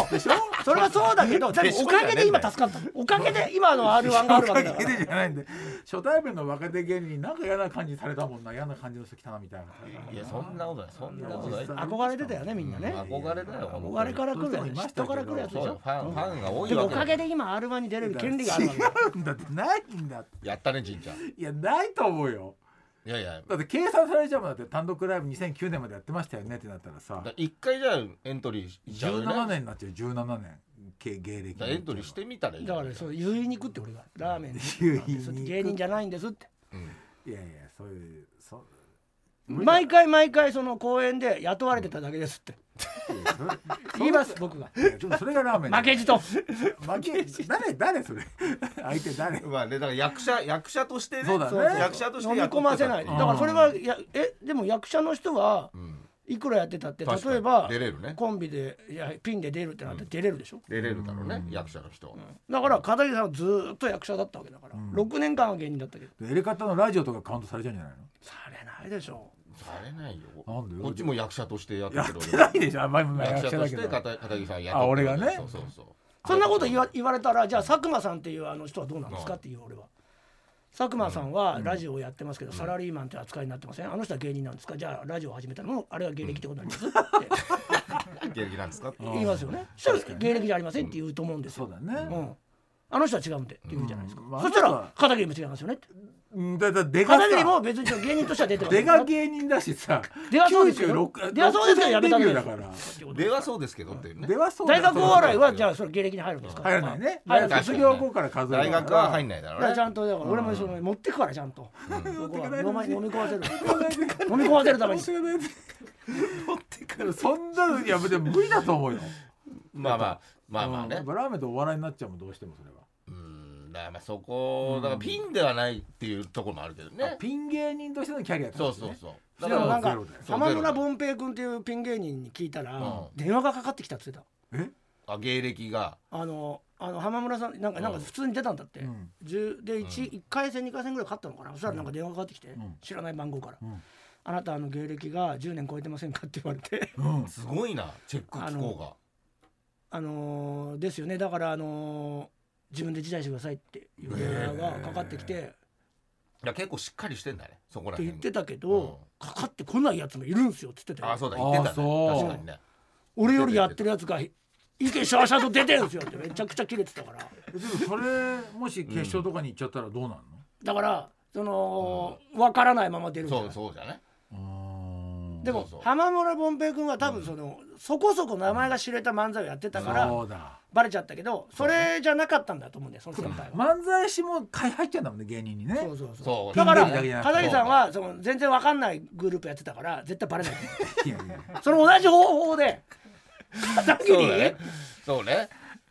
Speaker 2: それはそうだけどでもおかげで今助かった。のおかげで今の R1 があるわけだか
Speaker 4: おかげ
Speaker 2: ら
Speaker 4: でじゃないんで。初対面の若手芸人になんか嫌な感じされたもんな嫌な感じの人来たなみたいな。い
Speaker 3: やそんなことない。そんなことない。
Speaker 2: 憧れてたよねみんなね。
Speaker 3: 憧れだよ
Speaker 2: 憧れから来るやつ嫉妬から来るやつでしょ？
Speaker 3: ファンファンが多いわけだ
Speaker 2: おかげで今 R1 に出れる権利があるわけだ。よ
Speaker 4: 違うんだってないんだ
Speaker 3: やったねじんちゃん。い
Speaker 4: いやないと思うよ。
Speaker 3: やいや。
Speaker 4: だって計算されちゃうもんだって単独ライブ2009年までやってましたよねってなったらさ。
Speaker 3: だ一回じゃあエントリーしちゃうよね
Speaker 4: 17年になっちゃう。17年け芸歴
Speaker 3: だからエントリーしてみたらいい
Speaker 2: だからそう言いにくって俺がラーメン。
Speaker 4: 言いにく
Speaker 2: で芸人じゃないんですって。
Speaker 3: うん。
Speaker 4: いやいやそういうそ
Speaker 2: 毎回毎回その公演で雇われてただけですって 言います僕が。
Speaker 4: それがラーメン
Speaker 2: 負けじと。
Speaker 4: 負け誰誰それ。相手誰？
Speaker 3: まあねだから役者役者としてね。
Speaker 4: そうだね。
Speaker 2: そうそう
Speaker 3: 役者として
Speaker 2: 飲み込ませない。だからそれはいやえ？でも役者の人は
Speaker 3: うん。
Speaker 2: いくらやってたって例えば
Speaker 3: 出れるね。
Speaker 2: コンビでいやピンで出るってなって出れるでしょ？
Speaker 3: 出れるだろうね役者の人は。
Speaker 2: だから片桐さんはずーっと役者だったわけだから
Speaker 4: ん。
Speaker 2: 6年間は芸人だったけど。
Speaker 4: エレカタのラジオとかカウントされちゃうんじゃないの
Speaker 2: されないでしょ
Speaker 3: されないよ。
Speaker 4: なんで？よ
Speaker 3: こっちも役者としてやって
Speaker 4: やっ
Speaker 3: るけど。
Speaker 4: てないでしょ。あんまり
Speaker 3: 役者と
Speaker 4: だけど。
Speaker 3: して片片桐さんやって
Speaker 4: あ俺がね？
Speaker 3: そうそうそう
Speaker 2: そんなこと言わ言われたらじゃあ佐久間さんっていうあの人はどうなんですかっていう俺は。佐久間さんはラジオをやってますけど、サラリーマンって扱いになってませんあの人は芸人なんですか？じゃあラジオを始めたの？もあれは芸歴ってことになります？っ て
Speaker 3: 芸歴なんですか？って
Speaker 2: 言いますよね。そしたら芸歴じゃありませんって言うと思うんですよ。
Speaker 4: そうだね。
Speaker 2: うん。あの人は違うんでって言うじゃないですか、そしたら片桐も違いますよね
Speaker 4: んだだ出が
Speaker 2: 片桐
Speaker 4: さ
Speaker 2: も別に芸人としては出てる
Speaker 4: 出が芸人だしさ
Speaker 2: 出はそうですけど。
Speaker 4: 96
Speaker 2: 出はそうですけどやめた
Speaker 4: 6
Speaker 2: んだ
Speaker 4: から。
Speaker 3: 出はそうですけどっていうね。
Speaker 4: 出はそうだ
Speaker 2: 大学お笑いはじゃあそれ芸歴に入るんですか？
Speaker 4: 入らないね。
Speaker 2: 入らない。
Speaker 4: 卒業後から数える
Speaker 3: 大学は入んないだろうね。
Speaker 2: ちゃんとだから俺もその持ってくからちゃんと、
Speaker 3: うん。
Speaker 2: そこは飲み込ませる。飲み込ませるために。
Speaker 4: 持ってからそんなのいやでも無理だと思うよ。
Speaker 3: まあまあまあまあね。
Speaker 4: うん。ラーメンとお笑いになっちゃうもんどうしてもそれは。
Speaker 3: うんだからまあそこだからピンではないっていうところもあるけどね。
Speaker 4: ピン芸人としてのキャリアってことね。
Speaker 3: そうそうそう。
Speaker 2: でもなんか浜村文平君っていうピン芸人に聞いたら、
Speaker 3: うん。
Speaker 2: 電話がかかってきたって言って
Speaker 4: え？
Speaker 3: あ芸歴が。
Speaker 2: たあのあの浜村さんなんかなんか普通に出たんだって、
Speaker 4: うん。
Speaker 2: 10で 1, 一回戦2回戦ぐらい勝ったのかな。そしたらなんか電話がかかってきて、
Speaker 4: ん。
Speaker 2: 知らない番号から、
Speaker 4: うん。
Speaker 2: あなたあの芸歴が10年超えてませんかって言われて。
Speaker 4: うん。
Speaker 3: すごいなチェック機構が。
Speaker 2: あのーですよね。だからあのー自分で辞退してくださいっていう電話がかかってきて、
Speaker 3: いや結構しっかりしてんだねそこら
Speaker 2: って
Speaker 3: 辺
Speaker 2: 言ってたけど、かかってこないやつもいるんすよって言ってたよ
Speaker 3: あそうだ言ってたね。
Speaker 4: あそう
Speaker 3: 確かにね。
Speaker 2: 俺よりやってるやつが池シャーシャーと出てるんですよってめちゃくちゃキレてたから。
Speaker 4: でもそれもし決勝とかに行っちゃったらどうなんの、
Speaker 2: だからその分からないまま出るんじゃ
Speaker 3: そ
Speaker 2: ない
Speaker 3: うそうじゃね
Speaker 4: うん
Speaker 2: でも
Speaker 3: そうそう。
Speaker 2: 浜村凡平君は多分その、そこそこ名前が知れた漫才をやってたから
Speaker 4: そうだ
Speaker 2: バレちゃったけどそれじゃなかったんだと思うんだよその先輩は。
Speaker 4: 漫才師も買い入っちゃうんだもんね芸人にね。
Speaker 2: そうそうそう。だから片桐さんはその全然わかんないグループやってたから絶対バレない。
Speaker 4: いやいや
Speaker 2: その同じ方法で。片桐？
Speaker 3: そうそうね。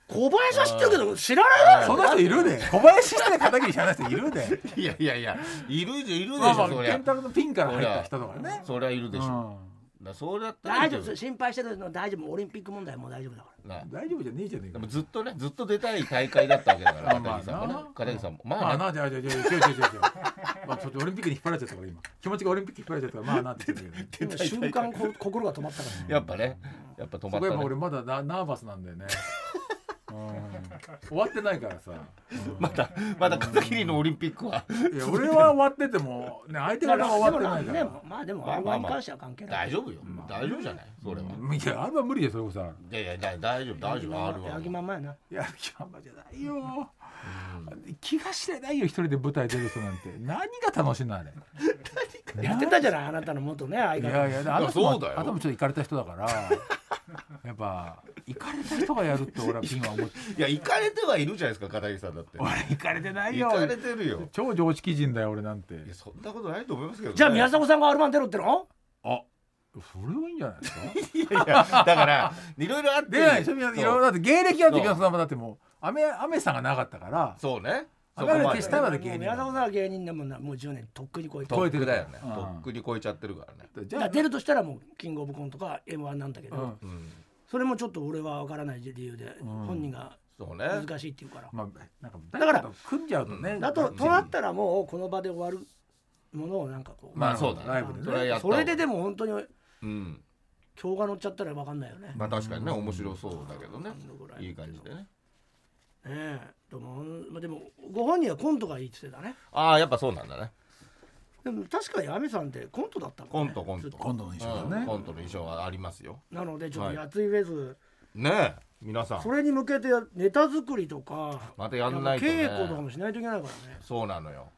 Speaker 2: 小林は知ってるけど知らない
Speaker 4: そんな人いるで。小林して片桐知らない人いるで。
Speaker 3: いやいやいやいるじゃいるでしょそりゃ。
Speaker 4: 健太郎のピンから入った人とかね。
Speaker 3: そりゃいるでしょ。
Speaker 4: うん
Speaker 3: だそれだったら
Speaker 2: 大丈夫心配してるの大丈夫。オリンピック問題はもう大丈夫だから。
Speaker 3: な
Speaker 4: 大丈夫じゃねえじゃねえか。
Speaker 3: でもずっとねずっと出たい大会だったわけだから
Speaker 4: まあ
Speaker 3: 片桐さんも。ね
Speaker 4: まあ
Speaker 3: 片桐さんも。
Speaker 4: ま
Speaker 3: まあ
Speaker 4: なじゃあじゃあじゃあ違う違う違う違うまあちょっとオリンピックに引っ張られちゃったから今。気持ちがオリンピックに引っ張られちゃったからまあなって言ってたけど。ね
Speaker 2: 瞬間こ心が止まったからね。
Speaker 3: やっぱね。やっぱ止まったね。
Speaker 4: そこやっぱ俺まだナナーバスなんだよね。うん終わってないからさ、う ん
Speaker 3: まだまだ片桐のオリンピックは。い
Speaker 4: や俺は終わっててもね相手方が終わってないから。
Speaker 2: でもまあでも
Speaker 3: まあまあ
Speaker 2: R1 に
Speaker 3: まあ。
Speaker 2: 関しては関係ない
Speaker 3: 大丈夫よ。大丈夫じゃない？それは。
Speaker 4: うんいやあれは無理でそれこそ。
Speaker 3: いやいやだ大丈夫大丈夫ある
Speaker 2: ヤギ
Speaker 3: わ
Speaker 2: まんまやな。
Speaker 4: やる気満々じゃないよ。気が知れないよ一人で舞台出る人なんて。何が楽しいのあれ？
Speaker 2: やってたじゃないあなたの元ね相
Speaker 4: い
Speaker 2: 方
Speaker 4: やいやあの人も
Speaker 3: そうだよ。
Speaker 4: あの人もちょっと行かれた人だからやっぱ行かれた人がやるって俺はピンは思って。
Speaker 3: いや行かれてはいるじゃないですか片桐さんだって。
Speaker 4: 俺行かれてないよ。
Speaker 3: 行かれてるよ。
Speaker 4: 超常識人だよ俺なんて。
Speaker 3: いやそんなことないと思いますけどね。
Speaker 2: じゃあ宮迫さんが R1 出ろっての？
Speaker 4: あそれはいいんじゃないですか？
Speaker 3: いやいやだからいろいろあって。
Speaker 4: 出ないでしょ皆さんいろいろだって芸歴あって宮迫さんもだってもうアメアメさんがなかったから。
Speaker 3: そうね。そこまで
Speaker 4: 消したら芸人。
Speaker 2: 宮迫さんは芸人でもなもう10年とっくに超えて
Speaker 3: とっくだよね。
Speaker 4: うん。
Speaker 3: とっくに超えちゃってるからね。
Speaker 4: じゃあ
Speaker 2: 出るとしたらもうキングオブコントか M1 なんだけど、
Speaker 4: うん。
Speaker 3: うん
Speaker 2: それもちょっと俺は分からない理由で、
Speaker 4: ん。
Speaker 2: 本人が
Speaker 3: そうね。
Speaker 2: 難しいって言うから、
Speaker 4: まあなんか
Speaker 2: だから
Speaker 4: 組んじゃうとね
Speaker 2: だととなったらもうこの場で終わるものをなんかこう、
Speaker 3: まあそうだね。
Speaker 4: ライブでね。
Speaker 3: それ
Speaker 2: ででも本当に
Speaker 3: うん。
Speaker 2: 今日が乗っちゃったら分かんないよね、
Speaker 3: まあ確かにね面白そうだけどね。
Speaker 2: い
Speaker 3: い感じでね。
Speaker 2: ねえ。でもまあでもご本人はコントがいいって言ってたね。
Speaker 3: ああやっぱそうなんだね
Speaker 2: でも確かに亜美さんってコントだったもんね。
Speaker 3: コントコント。
Speaker 2: ずっと。
Speaker 4: 今度の衣装だね。
Speaker 3: うんコントの衣装はありますよ。
Speaker 2: なのでちょっ
Speaker 3: はい。
Speaker 2: とやついフェス、
Speaker 3: ねえ皆さん。
Speaker 2: それに向けてネタ作りとか
Speaker 3: またやんないとね。
Speaker 2: 稽古とかもしないといけないからね。
Speaker 3: そうなのよ。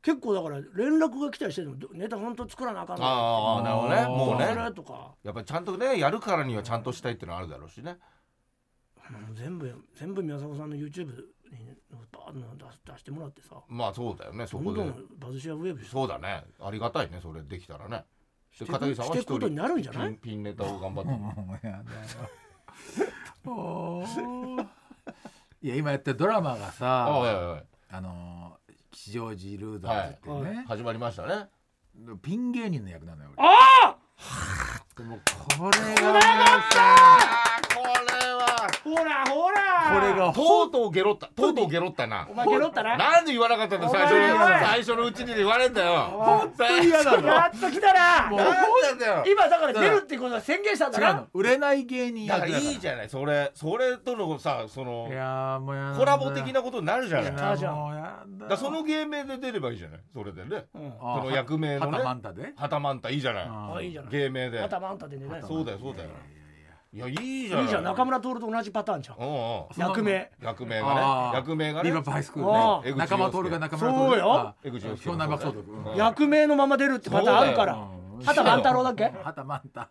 Speaker 2: 結構だから連絡が来たりしてるの。ネタ本当作らなあかんの。
Speaker 3: ああなるほどね。もう
Speaker 2: そ
Speaker 3: ね
Speaker 2: れとか。
Speaker 3: やっぱりちゃんとねやるからにはちゃんとしたいっていうのはあるだろうしね。
Speaker 2: 全部全部宮迫さんの YouTube にバーッと出し出してもらってさ。
Speaker 3: まあそうだよねそこで。
Speaker 2: どんどんバズシアウェブ
Speaker 3: そうだね。ありがたいねそれできたらね。で
Speaker 2: して
Speaker 3: 片桐さんは一
Speaker 2: していくことに
Speaker 3: 人
Speaker 2: なるんじゃない？
Speaker 3: ピンネタを頑張って。
Speaker 4: いや今やってるドラマが
Speaker 3: あはい
Speaker 4: さあのー吉祥寺ルーザーズって
Speaker 2: はい
Speaker 4: ね
Speaker 3: 始まりましたね。
Speaker 4: ピン芸人の役なのよ俺。
Speaker 2: あ
Speaker 4: でもこれがね
Speaker 3: あー！これは
Speaker 2: あほらほら。
Speaker 4: これが
Speaker 3: とうとうゲロった。とうとうゲロったな。
Speaker 2: お前ゲロったな。
Speaker 3: なんで言わなかったんだ最初に最初のうちに言われんだよ。
Speaker 2: 本
Speaker 3: 当に嫌だ
Speaker 2: やっと来たな。
Speaker 4: もう
Speaker 3: なんだよ
Speaker 2: 今だから出るってことは宣言したんだな。
Speaker 4: 違うの売れない芸人
Speaker 3: だから。
Speaker 4: 役だから
Speaker 3: いいじゃない。それそれとのさその
Speaker 4: いやーもうやだ。
Speaker 3: コラボ的なことになるじゃない。
Speaker 4: い
Speaker 3: だか
Speaker 2: やじゃあ
Speaker 4: もうやだ。
Speaker 3: らその芸名で出ればいいじゃない。それでね。
Speaker 2: うん。
Speaker 4: あ
Speaker 3: その役名のね。
Speaker 4: はたまんたで？
Speaker 3: はたまんたいいじゃない。
Speaker 2: いいじゃない。
Speaker 3: 芸名で。
Speaker 2: またまんたでね。ない
Speaker 3: そうだよそうだよいやいいじゃ
Speaker 2: い
Speaker 3: ない。
Speaker 2: いじゃん。中村徹と同じパターンじゃん。
Speaker 3: うんうん。
Speaker 2: 役名。
Speaker 3: 役名
Speaker 4: あ
Speaker 3: が
Speaker 4: ー。
Speaker 3: ね役名がね。
Speaker 4: リバップハイスクー
Speaker 2: あ
Speaker 4: ルね仲間徹が仲間徹。
Speaker 2: そうよ。
Speaker 4: あ
Speaker 3: 江口洋介。
Speaker 4: 湘南爆走
Speaker 3: うん。
Speaker 4: 族
Speaker 2: 役名のまま出るってパターンあるから。
Speaker 4: うん。
Speaker 2: 畑万太郎だっけ？
Speaker 4: はたまんた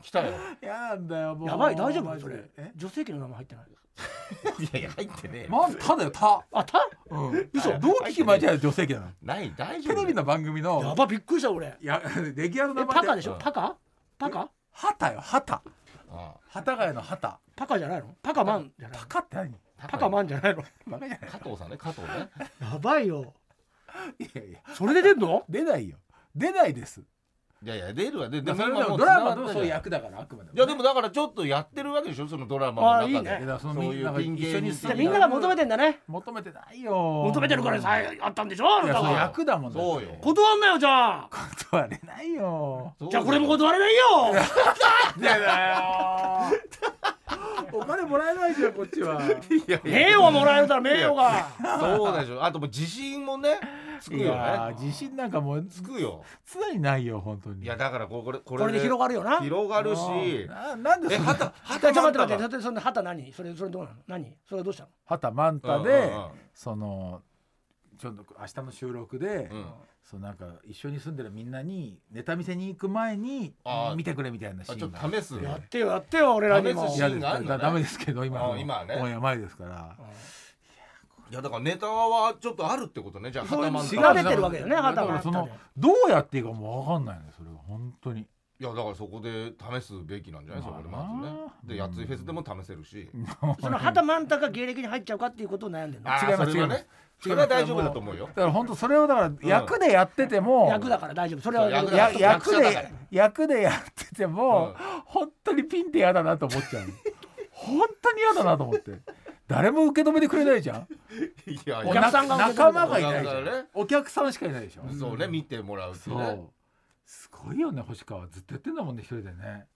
Speaker 3: 来たよ。
Speaker 4: やだよもう。
Speaker 2: やばい大丈夫？それ。
Speaker 4: でえ？
Speaker 2: 女性器の名前入ってない？
Speaker 3: いやいや入ってねえよ。
Speaker 4: まずただよた。
Speaker 2: あた？
Speaker 4: うん。嘘。どう聞き間違えた女性器なの。
Speaker 3: ない大丈夫。
Speaker 4: テレビの番組
Speaker 2: や
Speaker 4: の
Speaker 2: ばびっくりした俺。
Speaker 4: いやレギュラーの名前
Speaker 2: えパカでし
Speaker 3: うん。
Speaker 2: ょパカ？パカ？
Speaker 4: はたよはた
Speaker 3: あ。
Speaker 4: はたがやのはた
Speaker 2: パカじゃないの？パカマンじゃない
Speaker 4: パカって何？
Speaker 3: あ
Speaker 2: パカマンじゃないの？
Speaker 4: バカじゃない。
Speaker 3: 加藤さんね加藤ね。
Speaker 2: やばいよ。
Speaker 4: いやいや。
Speaker 2: それで出んの？
Speaker 4: 出ないよ。出ないです
Speaker 3: いやいや出るわ。でで
Speaker 4: でも
Speaker 3: も今もう
Speaker 4: ドラマのそういう役だからあくまで
Speaker 3: いやでもだからちょっとやってるわけでしょそのドラマの中で
Speaker 2: あいいね。
Speaker 4: その
Speaker 3: そういうピン芸人
Speaker 2: みんなが求めてんだね。
Speaker 4: 求めてないよ。
Speaker 2: 求めてるからさあったんでしょ？あ
Speaker 4: いやそう
Speaker 2: なたが
Speaker 4: 役だもん
Speaker 3: そうよ。
Speaker 2: 断んなよじゃあ。
Speaker 4: 断れないよ。
Speaker 2: じゃあこれも断れないよ。
Speaker 4: やだよ お金もらえないじゃんこっちは。い
Speaker 3: やいや。
Speaker 2: 名誉がもらえるから名誉が。
Speaker 3: そうでしょあともう自信もねくよね。
Speaker 4: ー自信なんかもう
Speaker 3: つくよ。
Speaker 4: 常にないよ本当に。
Speaker 3: いやだからこれこれ
Speaker 2: これで広がるよな。
Speaker 3: 広がるし。
Speaker 4: ななんで
Speaker 3: え
Speaker 4: そんな
Speaker 3: 旗
Speaker 2: ちょっと待って待
Speaker 3: 旗
Speaker 2: ってその旗何？それそれどうなの？何？それどうしたの？
Speaker 4: 旗マンタで、
Speaker 3: うんうんうん。
Speaker 4: そのちょっと明日の収録で、
Speaker 3: うん
Speaker 4: そうなんか一緒に住んでるみんなにネタ見せに行く前に
Speaker 3: あー。
Speaker 4: 見てくれみたいなシ
Speaker 3: あちょっ
Speaker 4: ーンが
Speaker 3: と試す？
Speaker 2: やってよやってよ俺らにも。
Speaker 3: 試すシ
Speaker 4: いや
Speaker 3: ーンが？あるんだね
Speaker 4: だダメですけど今
Speaker 3: あ今はね。
Speaker 4: オンエア前ですから。
Speaker 3: いやだからネタはちょっとあるってことね。じゃあ
Speaker 2: そういう
Speaker 3: 旗マンタ
Speaker 2: 知られてるわけよね
Speaker 3: だから
Speaker 2: 旗マンタ
Speaker 4: その
Speaker 2: で
Speaker 4: どうやっていいかもう分かんないねそれは本当に
Speaker 3: いやだからそこで試すべきなんじゃない？そこでまずね。でやついフェスでも試せるし。
Speaker 2: その旗マンタが芸歴に入っちゃうかっていうことを悩んでるの？
Speaker 3: あー
Speaker 4: 違います
Speaker 3: それはねそれは大丈夫だと思うよ。
Speaker 4: だから本当それをだから役でやってても、
Speaker 2: 役だから大丈夫。それは
Speaker 3: 役だ
Speaker 4: や
Speaker 3: 役
Speaker 4: 役
Speaker 3: 者だから。
Speaker 4: で役でやってても、
Speaker 3: うん。
Speaker 4: 本当にピンって嫌だなと思っちゃう本当に嫌だなと思って。誰も受け止めてくれないじゃん。
Speaker 3: いやい
Speaker 2: お
Speaker 3: や
Speaker 2: 客さんが受け止めて
Speaker 4: 仲間がいないじゃん。
Speaker 3: お客さんがね。
Speaker 4: お客さんしかいないでしょ、
Speaker 3: そうね見てもらうって
Speaker 4: そう。
Speaker 3: ね
Speaker 4: すごいよね星川。ずっとやってんだもんね一人でね。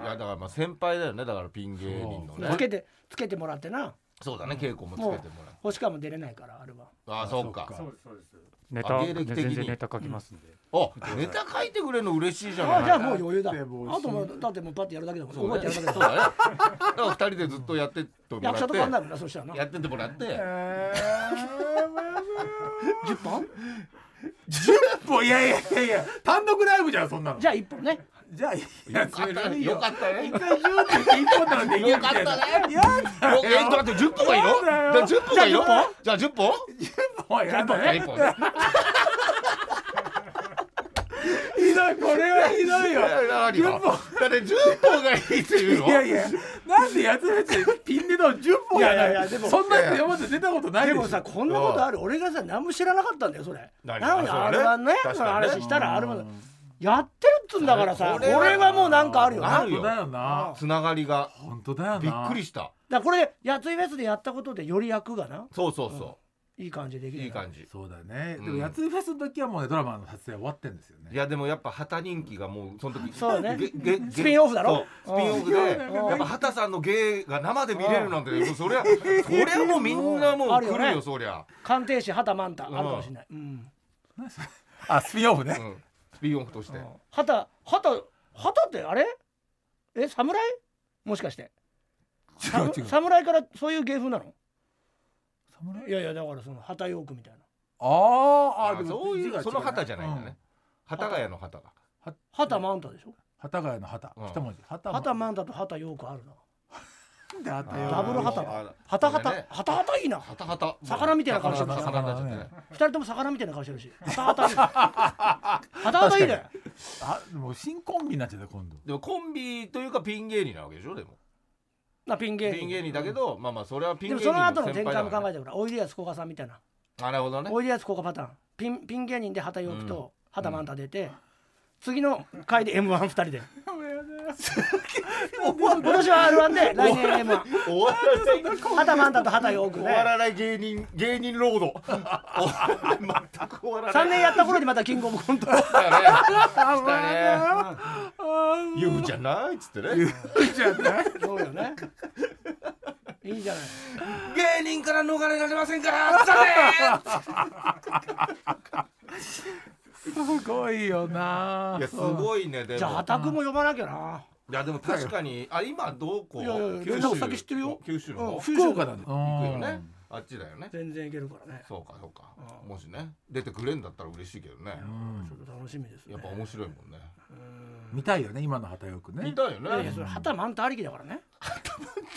Speaker 3: いやだからまあ先輩だよねだからピン芸人の
Speaker 2: つ
Speaker 3: ね
Speaker 2: けてつけてもらってな。
Speaker 3: そうだね稽古もつけてもらう。
Speaker 2: 星川も出れないからあれは。
Speaker 3: ああそうか。
Speaker 4: そう
Speaker 1: そうです。ネタ
Speaker 3: 芸歴的に。
Speaker 1: ネタ書きますんで、
Speaker 3: あネタ書いてくれるの嬉しいじゃない。
Speaker 2: あじゃあもう余裕だ。あともうだってもうパッてやるだけだもん。
Speaker 3: そう
Speaker 2: 覚えてるだけ だ
Speaker 3: から二人でずっとやってってもら
Speaker 2: 役者と
Speaker 3: って
Speaker 2: 変わんないもんなそしたらな。
Speaker 3: やってってもらって。
Speaker 4: え
Speaker 2: 10 本？
Speaker 4: ー、もういやいやいやいや単独ライブじゃんそんなの。
Speaker 2: じゃあ1本ね。
Speaker 4: じゃあいや
Speaker 3: よかったねよ。かったね
Speaker 4: 一回10って言って一本なんでいい
Speaker 3: よかったね。
Speaker 4: やだ
Speaker 3: よ。えだって10本がいいの？
Speaker 4: そうだよ。
Speaker 3: だ10本がいいの？じゃあ10本。
Speaker 4: もうやだ
Speaker 3: じゃあ1本。ね
Speaker 4: ひどいこれはひどいよ。
Speaker 3: 何
Speaker 4: 10
Speaker 3: が
Speaker 4: 本。
Speaker 3: だって10本がいいっていうの？
Speaker 4: いやいやなんでやつやつピンネの10本や
Speaker 2: いやいやいやでも
Speaker 4: そんなやつ今まで出たことないで
Speaker 2: もさこんなことある？俺がさ何も知らなかったんだよそれ。
Speaker 3: 何
Speaker 2: なのに
Speaker 3: あそう
Speaker 2: R1 ね。その話したら R1 やってるっつうんだからさこ
Speaker 3: これは
Speaker 2: れはもうなんかあるよな。
Speaker 3: あるよ。
Speaker 4: 本当だよな。
Speaker 3: つながりが。
Speaker 4: 本当だよな。
Speaker 3: びっくりした。
Speaker 2: だこれやついフェスでやったことでより役がな。
Speaker 3: そうそうそ
Speaker 2: いい感じでできる
Speaker 3: ういい感じ。
Speaker 4: そうだね、
Speaker 3: うん。
Speaker 4: でもやついフェスの時はもうねドラマの撮影終わってんですよね。
Speaker 3: いやでもやっぱ旗人気がもうその時
Speaker 2: そうね。スピンオフだろ？
Speaker 3: スピンオフで
Speaker 2: うん。
Speaker 3: やっぱ畑さんの芸が生で見れるなんてもうそりゃそりゃもうみんなもう来る
Speaker 2: よね。
Speaker 3: よそりゃ。
Speaker 2: 鑑定士畑マンタあるかもしれない。うん。
Speaker 4: あスピンオフね、
Speaker 3: うん。スピンオフとして。
Speaker 2: 畑畑畑ってあれ？え侍？もしかして。さ
Speaker 4: 違う違う。
Speaker 2: 侍からそういう芸風なの？
Speaker 4: 侍？
Speaker 2: いやいやだからその畑ヨークみたいな。
Speaker 4: あーあ
Speaker 3: あ
Speaker 4: でも
Speaker 3: そういう
Speaker 4: 字が違
Speaker 3: その旗じゃないんだね。
Speaker 4: うん。
Speaker 3: 幡ヶ谷の旗が
Speaker 2: 畑マンタでしょ？
Speaker 4: 幡ヶ谷の旗、
Speaker 3: うん。
Speaker 4: 一文字。旗
Speaker 2: 畑マンタと畑ヨークあるな。
Speaker 4: で旗よ
Speaker 2: ダブル旗
Speaker 3: あー
Speaker 2: 畑
Speaker 3: これね。
Speaker 2: 畑畑畑いいな。
Speaker 3: 旗旗。
Speaker 2: 魚みたいな顔してる。
Speaker 3: 魚魚になっちゃってね。
Speaker 2: 二人とも魚みたいな顔してるし。畑畑いい。畑畑いいね。
Speaker 4: あでも新コンビになっちゃった今度。
Speaker 3: でもコンビというかピン芸人なわけでしょでも
Speaker 2: なピン芸人。
Speaker 3: ピン芸人だけどまあまあそれはピン
Speaker 2: でも
Speaker 3: 芸人
Speaker 2: その後の展開も考
Speaker 3: え
Speaker 2: えてくれおいでやすこがさんみたいな。
Speaker 3: なるほどね。
Speaker 2: おいでやすこがパターン。ピンピン芸人で畑ヨークと畑マンタ出て次の回で M1 二人で 今年は R1 で来年 M1
Speaker 3: 終わらない。
Speaker 2: 畑マンタと畑ヨークで
Speaker 3: 終わらない芸人芸人ロード 全く終わらない。
Speaker 2: 3年やった頃にまたキングオブコント。
Speaker 3: 来たね。言うじゃないっつってね。
Speaker 4: じゃない。
Speaker 2: そうよね。いいじゃない。
Speaker 3: 芸人から逃れられませんから残
Speaker 4: すごいよな。い
Speaker 3: やすごいねでも。
Speaker 2: じゃあ畑も呼ばなきゃな。い
Speaker 3: やでも確かにあ今どこ
Speaker 2: いやいや
Speaker 3: 九
Speaker 2: 連絡先知ってるよ。
Speaker 3: 九州の
Speaker 4: 福岡なんだ
Speaker 3: 行くよね。あっちだよね。
Speaker 2: 全然いけるからね。
Speaker 3: そうかそうか。
Speaker 2: うん。
Speaker 3: もしね出てくれんだったら嬉しいけどね。
Speaker 4: うん
Speaker 2: ちょっと楽しみですね。
Speaker 3: やっぱ面白いもんね。
Speaker 4: 見たいよね今の旗よくね。
Speaker 3: 見たいよ
Speaker 2: いやいや
Speaker 3: ね
Speaker 2: それ畑マンタありきだからね。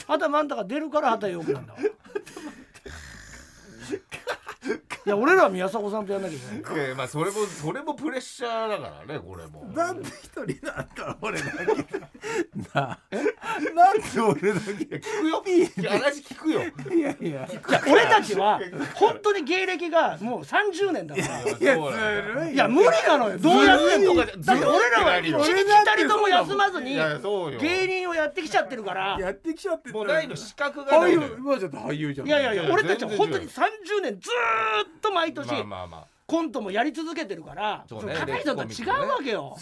Speaker 2: 畑マンタが出るから畑ヨークなんだわ いや俺らは宮迫さんとやんなきゃいけない。
Speaker 3: いやまあそれもそれもプレッシャーだからねこれも。
Speaker 4: なんで一人なんだ俺だけ。なあなんで俺だ
Speaker 3: いや聞くよ。いや話聞くよ。
Speaker 4: けいやいや。
Speaker 2: いや俺たちは本当に芸歴がもう30年だから。
Speaker 4: いやずるい
Speaker 2: いや無理なのよ。どうやっても
Speaker 3: ずるいとか
Speaker 2: だって俺らは一日たりとも休まずに
Speaker 3: いやそうよ。
Speaker 2: 芸人をやってきちゃってるから。
Speaker 4: やってきちゃって
Speaker 3: もうないの資格がな
Speaker 4: 俳優
Speaker 3: いのよ。
Speaker 4: 今じゃ俳優じゃん。
Speaker 2: いやいやいや俺たちは本当に30年ずーっと毎年。
Speaker 3: まあまあまあ。
Speaker 2: コントもやり続けてるから
Speaker 3: そうね。
Speaker 2: 片桐さんとは違うわけよ。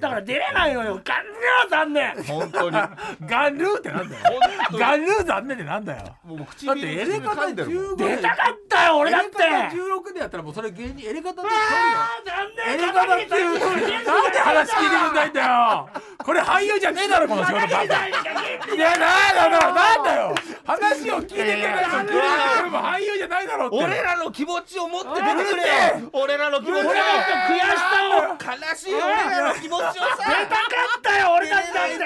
Speaker 2: だ
Speaker 4: だ
Speaker 2: から出れないのよ。ガンルー残念。
Speaker 3: 本当に。
Speaker 4: ガンルーってなんだよ。ガンルー残念ってなんだよ。
Speaker 3: もう口
Speaker 4: だってエレカタ
Speaker 3: んでるもん。
Speaker 4: 15
Speaker 2: 出たかったよ俺だって。
Speaker 4: エレカタ16でやったらもうそれ芸人エレカタでエレカタってなんで話聞いてくんないんだよ。これ俳優じゃねえだろこの仕事。バカいやなんだよ。なんだよ。話を聞いてくれないからこれも俳優じゃないだろって。
Speaker 3: 俺らの気持ちを持って出てくれよ俺らの気持ちを
Speaker 2: 俺らの悔しさを
Speaker 3: 悲しい俺らの気持ちをさ。
Speaker 2: 出たかったよ俺たちだって。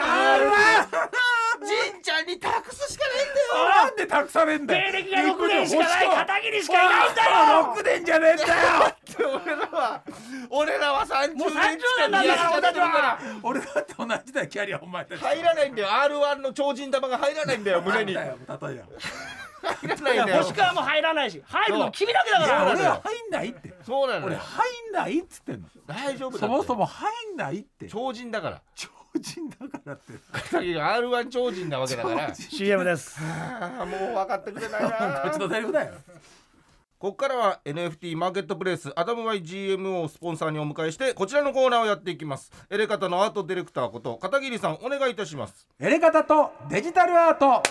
Speaker 3: じんちゃんに託すしかないんだよ。
Speaker 4: なんで託されんだよ。
Speaker 2: 芸歴が6年しかない片桐しかいないんだよ。
Speaker 4: 6年じゃねえんだよ。
Speaker 3: 俺らは。俺らは30
Speaker 2: もう30
Speaker 3: 年近く
Speaker 2: 年なんだから
Speaker 3: やっちゃってるから。
Speaker 4: 俺だって同じだよキャリアお前たち。
Speaker 3: 入らないんだよ。R1 の超人玉が入らないんだよ胸に。
Speaker 4: 例えよ
Speaker 3: 入らないんだよ。
Speaker 2: 星川も入らないし入るの君だけだから。
Speaker 4: 俺は入んないって。
Speaker 3: そうなのよ。
Speaker 4: 俺入んないっつってんの。
Speaker 3: 大丈夫だ
Speaker 4: そもそ
Speaker 3: も
Speaker 4: も入んないって。
Speaker 3: 超人だから。
Speaker 4: 超人だからって。
Speaker 3: R1 超人なわけだから。
Speaker 2: CM です。
Speaker 3: もう分かってくれないな。
Speaker 4: こっちのセリフだよ。
Speaker 3: ここからは NFT マーケットプレイスアダム YGM をスポンサーにお迎えしてこちらのコーナーをやっていきます。エレカタのアートディレクターこと片桐さんお願いいたします。
Speaker 4: エレカタとデジタルアート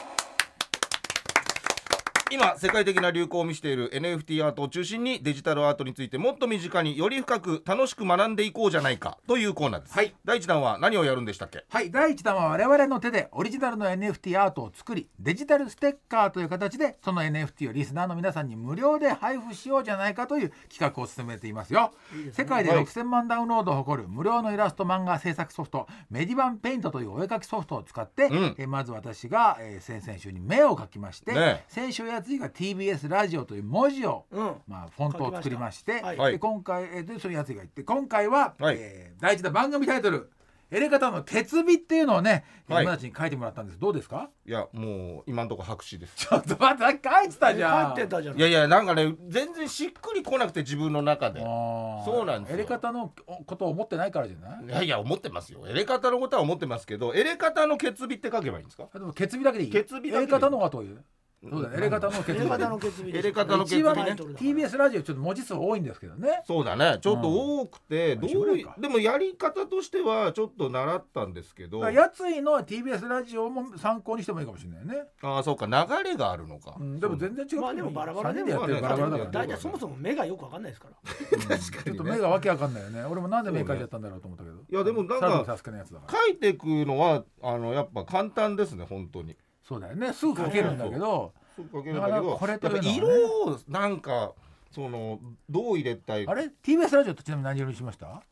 Speaker 3: 今世界的な流行を見せている NFT アートを中心にデジタルアートについてもっと身近により深く楽しく学んでいこうじゃないかというコーナーです、
Speaker 4: はい。
Speaker 3: 第1弾は何をやるんでしたっけ？
Speaker 4: はい。第1弾は我々の手でオリジナルの NFT アートを作りデジタルステッカーという形でその NFT をリスナーの皆さんに無料で配布しようじゃないかという企画を進めていますよ。世界で
Speaker 3: はい。
Speaker 4: 6000万ダウンロードを誇る無料のイラスト漫画制作ソフトメディバンペイントというお絵描きソフトを使って、
Speaker 3: うん。
Speaker 4: えーまず私が、えー先々週に目を描きまして、
Speaker 3: ね
Speaker 4: 先週やついが TBS ラジオという文字を
Speaker 2: うん。
Speaker 4: まあ、フォントを作りまして
Speaker 2: はい
Speaker 3: はい。
Speaker 4: で今回、えーでそのやつが言って今回は、
Speaker 3: はい。
Speaker 4: えー第一弾番組タイトル「エレカタの鉄尾」っていうのをね、
Speaker 3: はい。
Speaker 4: 今たちに書いてもらったんです。どうですか？
Speaker 3: いやもう今んとこ白紙です。
Speaker 4: ちょっと待ってさっき書いてたじゃん。
Speaker 2: 帰ってたじゃん
Speaker 3: い。やいやなんかね全然しっくりこなくて自分の中で。
Speaker 4: あー。
Speaker 3: そうなんですよ。
Speaker 4: エレカタのことを思ってないからじゃない？
Speaker 3: いやいや思ってますよ。エレカタのことは思ってますけどエレカタの決尾って書けばいいんですか？
Speaker 4: でも決尾だけでいい。
Speaker 3: 決尾だけでいい。
Speaker 4: エレカタのがという？そうだねエレカタの決尾
Speaker 2: エレカタの決意です
Speaker 3: エレカタの決
Speaker 4: 一番 TBS ラジオちょっと文字数多いんですけどね。
Speaker 3: そうだね。ちょっと多くて、
Speaker 4: うん
Speaker 3: どうい
Speaker 4: 一緒ぐらいか。
Speaker 3: でもやり方としてはちょっと習ったんですけど。
Speaker 4: やついの TBS ラジオも参考にしてもいいかもしれないね、
Speaker 3: ああそうか流れがあるのか、
Speaker 4: うん、でも全然違う
Speaker 2: まあでもバラバラで
Speaker 4: 3人でやってるバラバラだから
Speaker 2: 大体そもそも目がよくわかんないですから。
Speaker 4: ちょっと目がわけわかんないよね。俺もなんで目描いちゃったんだろうと思ったけど。
Speaker 3: いやでもなんか書いていくのはあのやっぱ簡単ですね本当に
Speaker 4: そうだよね。すぐ描けるんだけど。
Speaker 3: そう書けるんだけど。
Speaker 4: なかなかこれというのはね。
Speaker 3: 色をなんかそのどう入れたい
Speaker 4: あれ？TBS ラジオってちなみに何色にしました？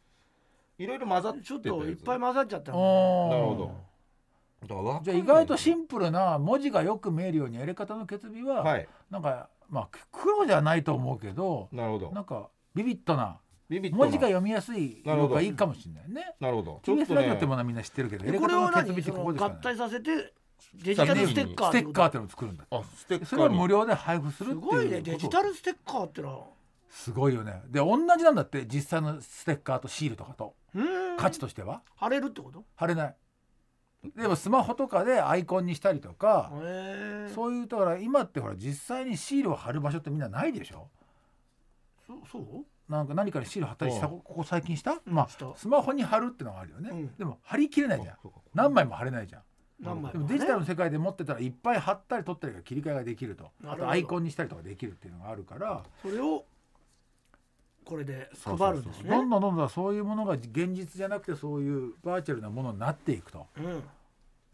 Speaker 3: いろいろ混ざって
Speaker 2: ちょっ
Speaker 3: たやつ
Speaker 2: といっぱい混ざっちゃった
Speaker 4: な
Speaker 3: るほど。
Speaker 4: じゃあ意外とシンプルな文字がよく見えるようにやり方の決尾は、
Speaker 3: はい。
Speaker 4: なんかまあ黒じゃないと思うけど
Speaker 3: なるほど。
Speaker 4: なんかビビッドな
Speaker 3: ビビッとな
Speaker 4: 文字が読みやすい
Speaker 3: なるほど。
Speaker 4: 色がいいかもしれないね。
Speaker 3: なるほど。ちょっ
Speaker 4: TBS
Speaker 3: とね
Speaker 4: ラジオってものはみんな知ってるけどやり
Speaker 2: これを何？その合体させてデジタルステッカー
Speaker 4: ステッカーっ
Speaker 2: って
Speaker 4: てのを作るんだ。
Speaker 3: あステッカーに。
Speaker 4: それを無料で配布する
Speaker 2: す
Speaker 4: っていう
Speaker 2: ごいねデジタルステッカーってのは。
Speaker 4: すごいよね。で同じなんだって実際のステッカーとシールとかと。価値としては。
Speaker 2: 貼れるってこと？
Speaker 4: 貼れない。でもスマホとかでアイコンにしたりとかそういうだから今ってほら実際にシールを貼る場所ってみんなないでしょ？
Speaker 2: そそう？
Speaker 4: なんか何かにシール貼ったりした？
Speaker 3: うん。
Speaker 4: ここ最近した、
Speaker 2: うん。
Speaker 4: まあスマホに貼るってのがあるよね、
Speaker 2: うん。
Speaker 4: でも貼りきれないじゃん。何枚も貼れないじゃん
Speaker 2: 何枚も
Speaker 4: でもデジタルの世界で持ってたらいっぱい貼ったり取ったりが切り替えができると。あとアイコンにしたりとかできるっていうのがあるから。
Speaker 2: それをこれで
Speaker 4: そうそうそう。
Speaker 2: 配るんですね
Speaker 4: どんどんどんどんそういうものが現実じゃなくてそういうバーチャルなものになっていくと。
Speaker 2: うん。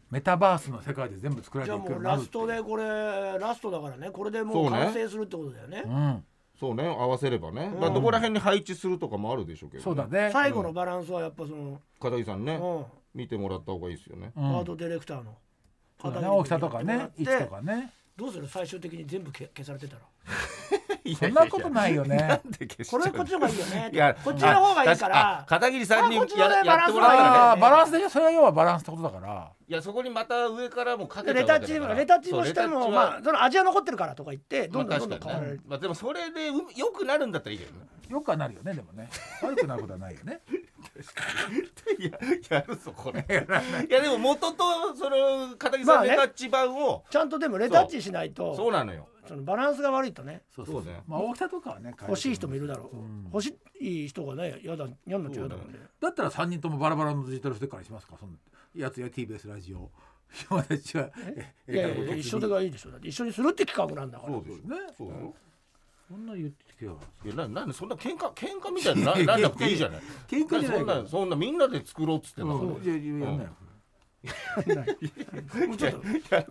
Speaker 4: メタバースの世界で全部作られ
Speaker 2: じゃあ
Speaker 4: ていくようになる
Speaker 2: もうラストでこれラストだからね。これでもう完成するってことだよね。
Speaker 4: うん。
Speaker 3: そうね。合わせればね、
Speaker 2: ん。
Speaker 3: だからどこら辺に配置するとかもあるでしょうけど、
Speaker 4: そうだね。
Speaker 2: 最後のバランスはやっぱその、
Speaker 3: 片桐さんね、
Speaker 2: うん
Speaker 3: 見てもらった方がいいですよね。
Speaker 4: うん。
Speaker 2: アートディレクターの
Speaker 4: そうだ
Speaker 2: 片桐
Speaker 4: ね大きさとかね位置とかね。
Speaker 2: どうする？最終的に全部消消されてたら
Speaker 4: そんなことないよね。
Speaker 2: これこっちの方がいいよね。
Speaker 3: いや
Speaker 2: こっちの方がいいか
Speaker 3: あ
Speaker 2: ら
Speaker 3: 片桐さんに
Speaker 2: あこっちのね
Speaker 3: ややってもら
Speaker 2: バランスが
Speaker 3: ったらね。
Speaker 4: あーバランスでそれは要はバランスってことだから。
Speaker 3: いやそこにまた上からもかけちゃう
Speaker 2: レタッチ
Speaker 3: わけだから。
Speaker 2: レタッチもしてもまあその味は残ってるからとか言ってど
Speaker 3: まあ
Speaker 2: んどんどんどん変わられる、
Speaker 3: まあでもそれでう良くなるんだったらいいけどね。
Speaker 4: よくはなるよねでもね。悪くなることはないよね
Speaker 3: いややるぞこれ。い。やでも元とその片木さん
Speaker 2: まあね。
Speaker 3: レタッチ版を
Speaker 2: ちゃんとでもレタッチしない
Speaker 3: そう。
Speaker 2: と
Speaker 3: なのよ。
Speaker 2: そのバランスが悪いとね。
Speaker 4: そう
Speaker 3: そうね
Speaker 4: まあ大きさとかはね
Speaker 2: 欲しい人もいるだろう、
Speaker 4: う。ん
Speaker 2: 欲しい人がねやだ嫌になっちゃうやだもんね。
Speaker 4: だったら三人ともバラバラのデジタルステッカーにしますか？そのやつや TBS ラジオ。山田ちはえ
Speaker 2: いやいやいや一緒でがいいでしょだって一緒にするって企画なんだから
Speaker 3: そうでしょ
Speaker 4: ね
Speaker 3: そうよ
Speaker 4: そんな言ってきよ。
Speaker 3: いやななんでそんな喧嘩喧嘩みたいにななんなくていいじゃない。
Speaker 4: 喧嘩じゃない
Speaker 3: そんなそんなみんなで作ろうっつってんだから
Speaker 4: うんいやいややんないよ
Speaker 2: もうちょっと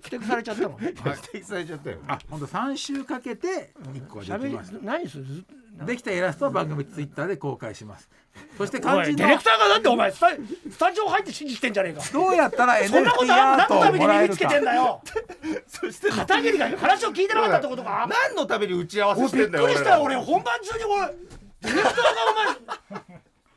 Speaker 2: ふてくされちゃったもんね。
Speaker 3: 指摘されちゃったよ。
Speaker 4: あ本当三週かけて一個はできます
Speaker 2: 何する？ず
Speaker 4: できたイラストは番組ツイッターで公開します。そして
Speaker 2: お
Speaker 4: 肝心
Speaker 2: ディレクターがなんでお前スタスタジオ入って指示してんじゃねえか。
Speaker 4: どうやったら NFT アートを
Speaker 2: 何のために
Speaker 4: もらえる
Speaker 2: 耳つけてん
Speaker 4: か
Speaker 2: だよ。
Speaker 3: そして
Speaker 2: 片桐が話を聞いてなかったってことか。
Speaker 3: 何のために打ち合わせしてんだよ
Speaker 2: くりしたよ
Speaker 3: 俺
Speaker 2: 本番中にディレクターがお前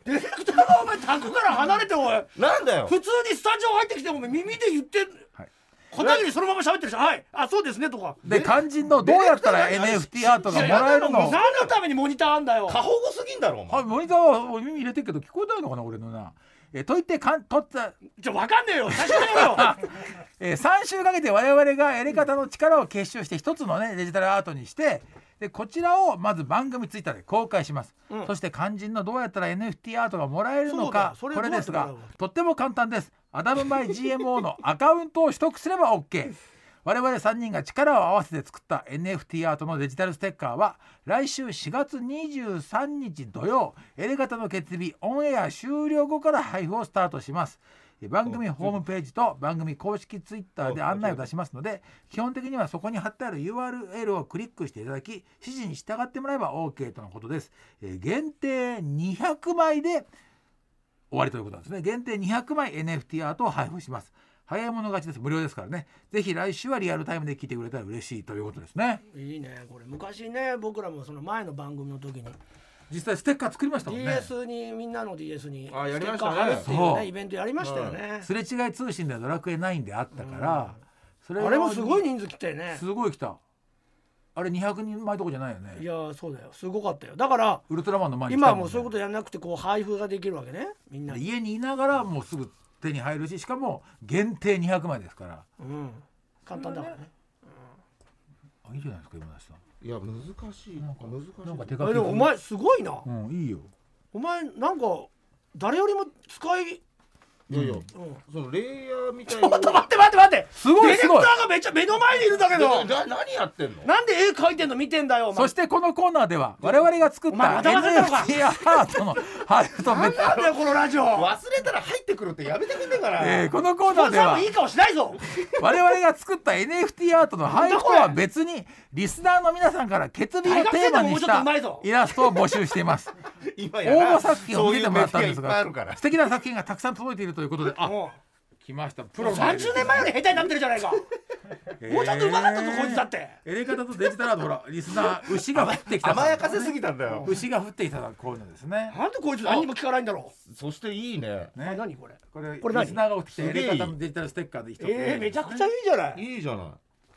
Speaker 2: ディレクターがお前卓から離れておい。
Speaker 3: なんだよ。
Speaker 2: 普通にスタジオ入ってきてお前耳で言って
Speaker 4: はい。
Speaker 2: 片桐そのまま喋ってるし。はい。あそうですねとか。
Speaker 4: で肝心のどうやったら NFT アートがもらえるの
Speaker 2: 何のためにモニターあんだよ。
Speaker 3: 過保護すぎんだろお前。
Speaker 4: はいモニターは耳入れてるけど聞こえないのかな俺のな。えーと言ってかんとった。
Speaker 2: ちょわかんねえよ。最初からよ。
Speaker 4: えー、3週かけて我々がやり方の力を結集して一つのねデジタルアートにしてでこちらをまず番組ツイッターで公開します、
Speaker 2: うん。
Speaker 4: そして肝心のどうやったら NFT アートがもらえるのか
Speaker 2: そうだよそれ
Speaker 4: これですが
Speaker 2: どうやってもらう？
Speaker 4: とっても簡単です。アダムバイ GMO のアカウントを取得すれば OK 我々3人が力を合わせて作った NFT アートのデジタルステッカーは来週4月23日土曜エレガタの決日オンエア終了後から配布をスタートします。え番組ホームページと番組公式ツイッターで案内を出しますので基本的にはそこに貼ってある URL をクリックしていただき指示に従ってもらえば OK とのことです。えー限定200枚で終わりということなんですね。限定200枚 NFT アートを配布します。早い者勝ちです。無料ですからね。ぜひ来週はリアルタイムで聞いてくれたら嬉しいということですね。
Speaker 2: いいねこれ。昔ね僕らもその前の番組の時に
Speaker 4: 実際ステッカー作りましたもんね。
Speaker 2: DS にみんなの DS に
Speaker 3: あやりましたね。
Speaker 2: ステッカー貼るっていうねイベントやりましたよね。
Speaker 4: すれ違い通信ではドラクエ9であったから、それ
Speaker 2: あれもすごい
Speaker 4: い
Speaker 2: 人数来てね。
Speaker 4: すごい来た。あれ200人前とこじゃないよね。
Speaker 2: いやそうだよ。すごかったよ。だから
Speaker 4: ウルトラマンの前に来
Speaker 2: 今
Speaker 4: も
Speaker 2: そういうことやんなくてこう配布ができるわけね。みんな。に
Speaker 4: 家にいながらもうすぐ手に入るししかも限定200枚ですから。
Speaker 2: うん。簡単だからね。
Speaker 4: あいいじゃないですか今田さん
Speaker 3: いや難しい。
Speaker 4: なんか
Speaker 3: 難しい。
Speaker 4: なんか手書き
Speaker 2: えでもお前すごいな。
Speaker 4: うんいいよ。
Speaker 2: お前なんか誰よりも使い
Speaker 3: いやいや
Speaker 2: うん。
Speaker 3: そのレイヤーみたい
Speaker 2: ちょっと待って待って待って。
Speaker 4: すごいすごい
Speaker 2: ディレクターがめっちゃ目の前にいるんだけど
Speaker 3: なな何やってんの？
Speaker 2: なんで絵描いてんの？見てんだよお前。
Speaker 4: そしてこのコーナーでは我々が作った
Speaker 2: お前また忘れたのか
Speaker 4: NFT アートの配布と別。
Speaker 2: なんだよこのラジオ。
Speaker 3: 忘れたら入ってくるってやめてくんねえかな、
Speaker 4: えーこのコーナーでは
Speaker 2: さんもいい顔しないぞ。
Speaker 4: 我々が作った NFT アートの配布とは別にリスナーの皆さんから決日をテーマにし
Speaker 2: 大学生でももうちょっと
Speaker 4: たイラストを募集しています。
Speaker 3: 今
Speaker 4: 応募作品を見せてもらったんです
Speaker 3: そういうメディアいっぱいある
Speaker 4: が
Speaker 3: から。
Speaker 4: 素敵な作品がたくさん届いているということであ
Speaker 2: も
Speaker 4: 来ました。プ
Speaker 2: う
Speaker 4: ロの
Speaker 2: 30年前より下手になってるじゃないか。もうちょっと上手かったぞこいつだって。
Speaker 4: エレカタとデジタルアートほらリスナー牛が降ってきた
Speaker 3: 甘やかせすぎたんだよ。
Speaker 4: 牛が降ってきたこういうのですね。
Speaker 2: なんでこいつ何にも聞かないんだろ
Speaker 3: そしていいね。
Speaker 4: ね。
Speaker 2: 何これ。
Speaker 4: これ
Speaker 2: これ何？
Speaker 4: リスナーが降ってきたエレカタのデジタルステッカーで一つ。
Speaker 2: えーめちゃくちゃいいじゃない。
Speaker 3: いいじゃない。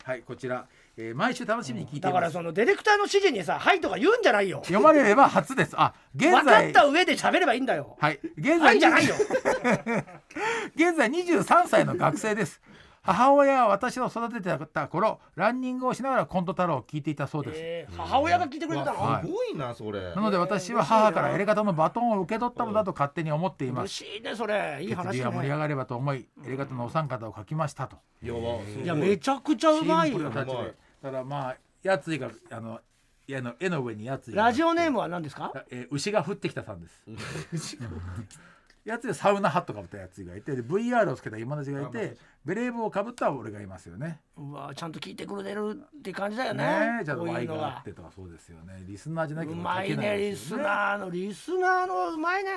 Speaker 4: はいこちら、えー毎週楽しみに聞いてい
Speaker 2: だからそのディレクターの指示にさ「はい」とか言うんじゃないよ。
Speaker 4: 読まれれば初です。あ現
Speaker 2: 分かっ
Speaker 4: 在
Speaker 2: た上で喋ればいいんだよ。
Speaker 4: はい。現在
Speaker 2: はいじゃないよ。
Speaker 4: 現在23歳の学生です母親は私を育ててた頃ランニングをしながらコント太郎を聞いていたそうです、
Speaker 2: えー母親が聞いてくれたの？
Speaker 4: はい。
Speaker 3: すごいなそれ。
Speaker 4: なので私は母からエレガタのバトンを受け取ったのだと勝手に思っています。
Speaker 2: 嬉しいねそれ。いい
Speaker 4: 決
Speaker 2: 話
Speaker 4: 日が盛り上
Speaker 2: ね
Speaker 4: がればと思いエレガタのお三方を書きましたと。
Speaker 3: いや
Speaker 2: い。やめちゃくちゃうまいよ。
Speaker 4: だまあやついがあの絵の絵の上にやつ
Speaker 2: ラジオネームは何ですか？
Speaker 4: えー牛が降ってきたさんです。やつでサウナハットかぶったやつがいてで VR をつけた今立ちがいてベレー帽をかぶった俺がいますよね。
Speaker 2: うわちゃんと聞いてくれてるって感じだよね
Speaker 4: ねえちゃんと
Speaker 2: こういう
Speaker 4: Y
Speaker 2: の
Speaker 4: があ
Speaker 2: が
Speaker 4: ってとかそうですよね。リスナーじゃなきゃ
Speaker 2: うまいねリス
Speaker 4: ですよね
Speaker 2: ナーのリスナーのうまいね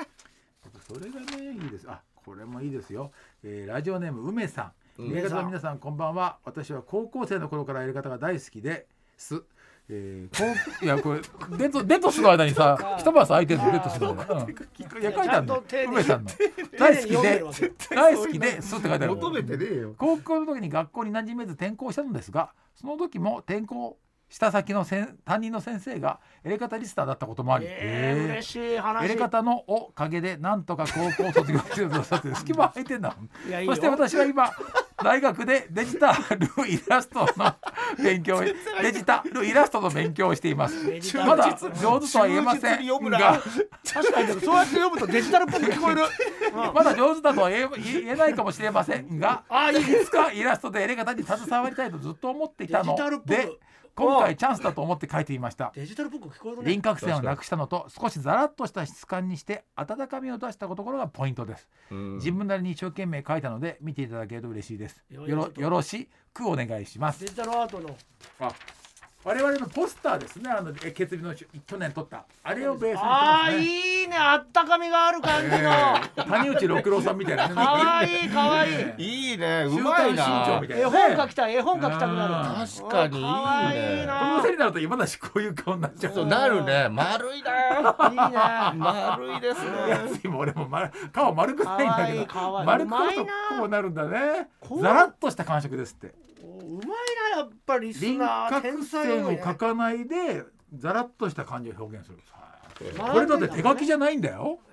Speaker 4: それがねいいです。あこれもいいですよ。えーラジオネーム梅さん。
Speaker 3: 梅
Speaker 4: エレガタの皆さんこんばんは。私は高校生の頃からエレガタが大好きです。えー、こういやこれデトデトスの間にさ一晩空いてるデトスの間に、うん、いや書いてあるの
Speaker 2: ちゃんと丁寧に
Speaker 4: 梅さんの。大好き
Speaker 2: で
Speaker 4: 大好きですって書いてある。
Speaker 3: 求めてねえよ。
Speaker 4: 高校の時に学校に馴染めず転校したのですがその時も転校下先のせん担任の先生がエレカタリスターだったこともあり、
Speaker 2: えー、嬉しい話。
Speaker 4: エレカタのおかげでなんとか高校卒業してるとさって隙間空いてんだもん。
Speaker 2: いやいいよ。
Speaker 4: そして私は今大学でデジタルイラストの 勉強。デジタルイラストの勉強をしています。まだ上手とは言えません。が
Speaker 2: 確かにそうやって読むとデジタルっぽく聞こえる、うん。
Speaker 4: まだ上手だとは言えないかもしれませんが
Speaker 2: あい
Speaker 4: つかイラストでエレカタに携わりたいとずっと思っていたので今回チャンスだと思って書いてみました。
Speaker 2: デジタルっぽく聞こえるね。
Speaker 4: 輪郭線をなくしたのと少しザラッとした質感にして温かみを出したところがポイントです。
Speaker 3: うん。
Speaker 4: 自分なりに一生懸命書いたので見ていただけると嬉しいです。よろよろしくお願いします。
Speaker 2: デジタルアートの。
Speaker 4: あ我々のポスターですね。あのえ決意の去年撮った。あれをベースにして
Speaker 2: ああいいね。あったかみがある感じの、
Speaker 4: 谷内六郎さんみたいなね。
Speaker 2: かわいいかわいい、
Speaker 4: ね
Speaker 3: いいね。う
Speaker 4: 週
Speaker 3: まいな。
Speaker 4: みたいな
Speaker 2: 絵本書きたい絵本書きたくなる。
Speaker 3: 確かにいいね。
Speaker 2: かわいい
Speaker 4: この
Speaker 2: な
Speaker 4: せいになると今だしこういう顔になっちゃう。
Speaker 3: そうなるね。丸いな。い
Speaker 2: いね。
Speaker 3: 丸いですね。
Speaker 4: 今俺も丸顔丸くないんだけど。丸く撮るとこうなるんだね。
Speaker 2: こう
Speaker 4: ザラッとした感触ですって。
Speaker 2: おうまいなやっぱりリス
Speaker 4: 輪
Speaker 2: ナー
Speaker 4: 郭
Speaker 2: 天才
Speaker 4: 線を描かないでザラッとした感じを表現する。
Speaker 2: 学んでんだね
Speaker 4: これだって手書きじゃないんだよ。
Speaker 2: う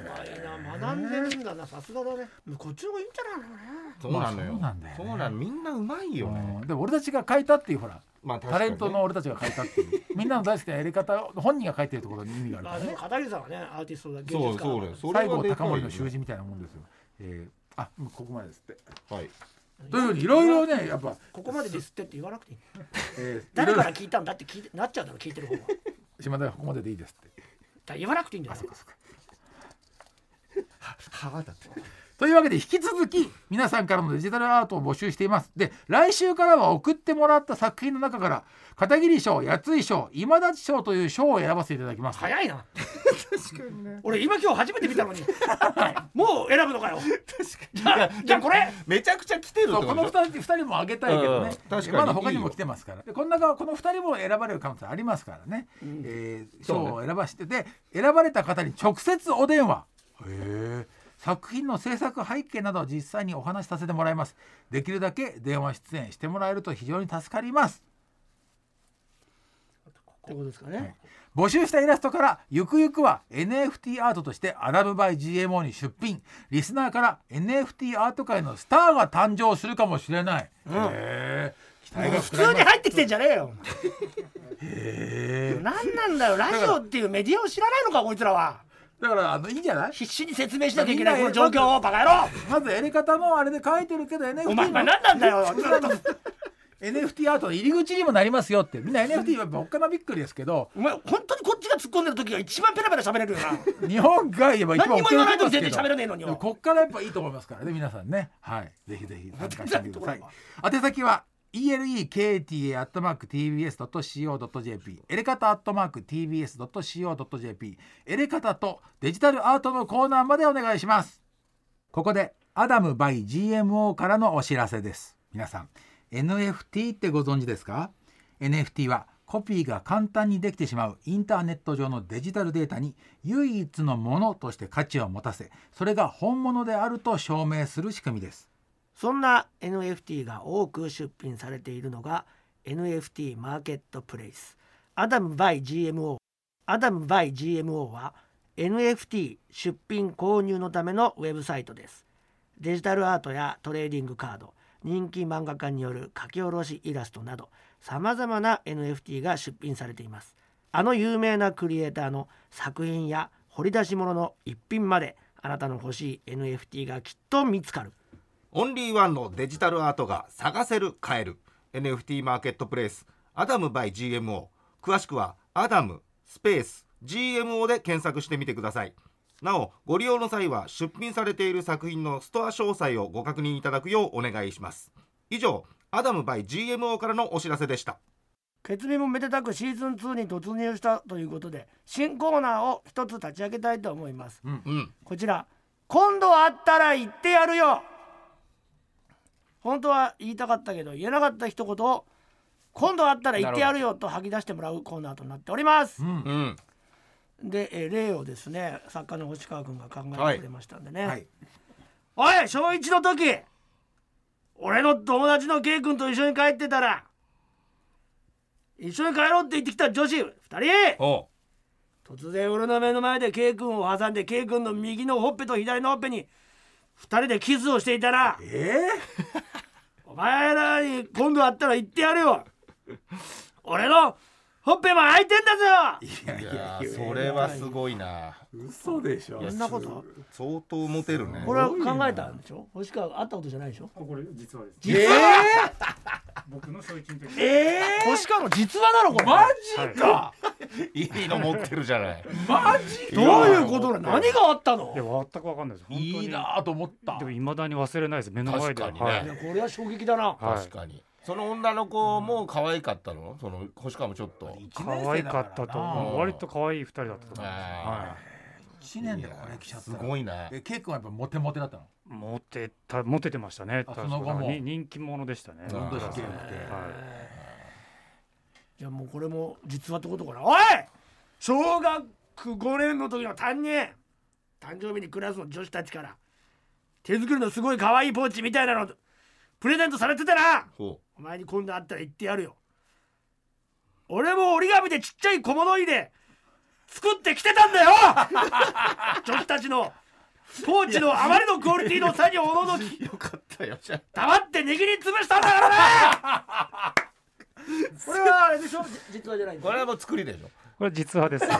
Speaker 2: まいな学んでるんだなさすがだね。こっちの方がいいんじゃないのね
Speaker 3: そうなのよ。
Speaker 4: まあそうなんだよね。
Speaker 3: そうなのみんなうまいよね。
Speaker 4: うん。でも俺たちが書いたっていうほら
Speaker 3: まあね。
Speaker 4: タレントの俺たちが書いたっていう。みんなの大好きなやり方を本人が書いてるところに意味があるか
Speaker 2: あでも
Speaker 4: らね
Speaker 2: 片桐さんはねアーティストだ芸
Speaker 3: そう
Speaker 2: 術家
Speaker 3: そうねそれ
Speaker 4: 西郷隆盛の習字みたいなもんですよ。えーあもうここまでですって。
Speaker 3: はい
Speaker 4: というふうにいろいろねやっぱ。
Speaker 2: ここまでですってって言わなくていい。
Speaker 4: えー
Speaker 2: 誰から聞いたんだって聞いてなっちゃうだろ聞いてる方は。
Speaker 4: 島田はここまででいいですって。
Speaker 2: ら言わなくていいんだよ。
Speaker 3: はだって
Speaker 4: というわけで引き続き皆さんからのデジタルアートを募集しています。で来週からは送ってもらった作品の中から片桐賞八井賞今立賞という賞を選ばせていただきます。
Speaker 2: 早いな。
Speaker 3: 確かにね。
Speaker 2: 俺今今日初めて見たのに。もう選ぶのかよ。じゃあじゃあこれ。
Speaker 3: めちゃくちゃ来てる
Speaker 4: この
Speaker 3: こと
Speaker 4: 2人二人もあげたいけどね。
Speaker 3: うん確かに。
Speaker 4: まだ他にも来てますから。でこの中はこの2人も選ばれる可能性ありますからね、えー賞を選ばして。で選ばれた方に直接お電話。へえ作品の制作背景などを実際にお話しさせてもらいます。できるだけ電話出演してもらえると非常に助かります。
Speaker 2: ってことですかね、
Speaker 4: 募集したイラストからゆくゆくは NFT アートとしてアダムバイ GMO に出品。リスナーから NFT アート界のスターが誕生するかもしれない、へえ期待が
Speaker 2: 普通に入ってきてんじゃねえよ。
Speaker 4: へえ
Speaker 2: 何なんだよ。ラジオっていうメディアを知らないのかこいつらは
Speaker 4: だからあのいいんじゃない？
Speaker 2: 必死に説明しなきゃいけないこの状況をバカ野郎！
Speaker 4: まずやり方もあれで書いてるけど NFT
Speaker 2: お前お前
Speaker 4: の
Speaker 2: 何なんだよ！
Speaker 4: NFT アートの入り口にもなりますよって。みんな NFT はおっかなびっくりですけど。
Speaker 2: お前本当にこっちが突っ込んでる時が一番ペラペラ喋れるよな。
Speaker 4: 日本が言えば一番
Speaker 2: 何にも言わないと全然喋れねえのに
Speaker 4: こっからやっぱいいと思いますからね皆さんね。はい。ぜひぜひ参加してみてください。宛先は elekata.tbs.co.jp エレカタ .tbs.co.jp エレカタとデジタルアートのコーナーまでお願いします。ここでアダム by GMO からのお知らせです。皆さん NFT ってご存知ですか？NFT はコピーが簡単にできてしまうインターネット上のデジタルデータに唯一のものとして価値を持たせそれが本物であると証明する仕組みです。
Speaker 2: そんな NFT が多く出品されているのが NFT マーケットプレイスアダム by GMO アダム by GMO は NFT 出品購入のためのウェブサイトです。デジタルアートやトレーディングカード人気漫画家による書き下ろしイラストなどさまざまな NFT が出品されています。あの有名なクリエイターの作品や掘り出し物の一品まであなたの欲しい NFT がきっと見つかる。
Speaker 3: オンリーワンのデジタルアートが探せる買える NFT マーケットプレイス。アダム by GMO 詳しくはアダムスペース GMO で検索してみてください。なおご利用の際は出品されている作品のストア詳細をご確認いただくようお願いします。以上アダム by GMO からのお知らせでした。
Speaker 2: 決意もめでたくシーズン2に突入したということで新コーナーを一つ立ち上げたいと思います。
Speaker 3: うん
Speaker 2: こちら今度会ったら言ってやるよ本当は言いたかったけど言えなかった一言を今度会ったら言ってやるよと吐き出してもらうコーナーとなっております。
Speaker 4: うん。
Speaker 3: うん。
Speaker 2: でえー例をですね作家の星川君が考えてくれましたんでね、
Speaker 4: はい。
Speaker 2: おい小一の時俺の友達の K 君と一緒に帰ってたら一緒に帰ろうって言ってきた女子2人。突然俺の目の前で K 君を挟んで K 君の右のほっぺと左のほっぺに2人でキスをしていたら
Speaker 4: え
Speaker 2: お前らに今度会ったら言ってやるよ。俺のほっぺも開いてんだぞ。
Speaker 4: ー、い
Speaker 3: いやーそれはすごいな。
Speaker 4: 嘘でしょ。
Speaker 2: そんなこと？
Speaker 3: 相当モテるね。
Speaker 2: これは考えたんでしょ？星川会ったことじゃないでしょ？
Speaker 1: これ実はです。
Speaker 2: 実
Speaker 1: 僕の小一の時。
Speaker 2: えー、星川の実話なのこれ。
Speaker 4: マジか、
Speaker 3: い。いの持ってるじゃない。
Speaker 4: マジ
Speaker 2: どういうことなの何があったの？
Speaker 1: いや全くわかんないです。
Speaker 4: いいなと思った。
Speaker 1: でも未だに忘れないです。目の前で。
Speaker 3: 確かにね。
Speaker 1: はい。
Speaker 2: これは衝撃だな。
Speaker 1: はい。
Speaker 3: 確かに。その女の子も可愛かったの？その星川もちょっと。
Speaker 1: 可愛かったと思う。
Speaker 3: うん。
Speaker 1: 割と可愛い二人だったと思います。
Speaker 3: あ
Speaker 4: 1年でこれ来ちゃった
Speaker 3: すごいな
Speaker 4: えケイ君はやっぱモテモテだったの？
Speaker 1: モテたモテてましたね。
Speaker 4: その後も。
Speaker 1: に。人気者でしたね。
Speaker 3: どんどん
Speaker 1: はい。
Speaker 4: い
Speaker 2: やもうこれも実話ってことかな。おい！小学5年の時の担任。誕生日にクラスの女子たちから手作りのすごい可愛いポーチみたいなのプレゼントされてたな。
Speaker 3: ほ
Speaker 2: お前に今度会ったら言ってやるよ。俺も折り紙でちっちゃい小物入れ作ってきてたんだよ。女子たちのポーチのあまりのクオリティの差におののき。
Speaker 3: うよかったよじゃ
Speaker 2: 黙って握りつぶしたんだから なこれはあれでしょ？じ実話じゃない
Speaker 3: これはもう作りでしょ
Speaker 1: これ実話です。
Speaker 2: こ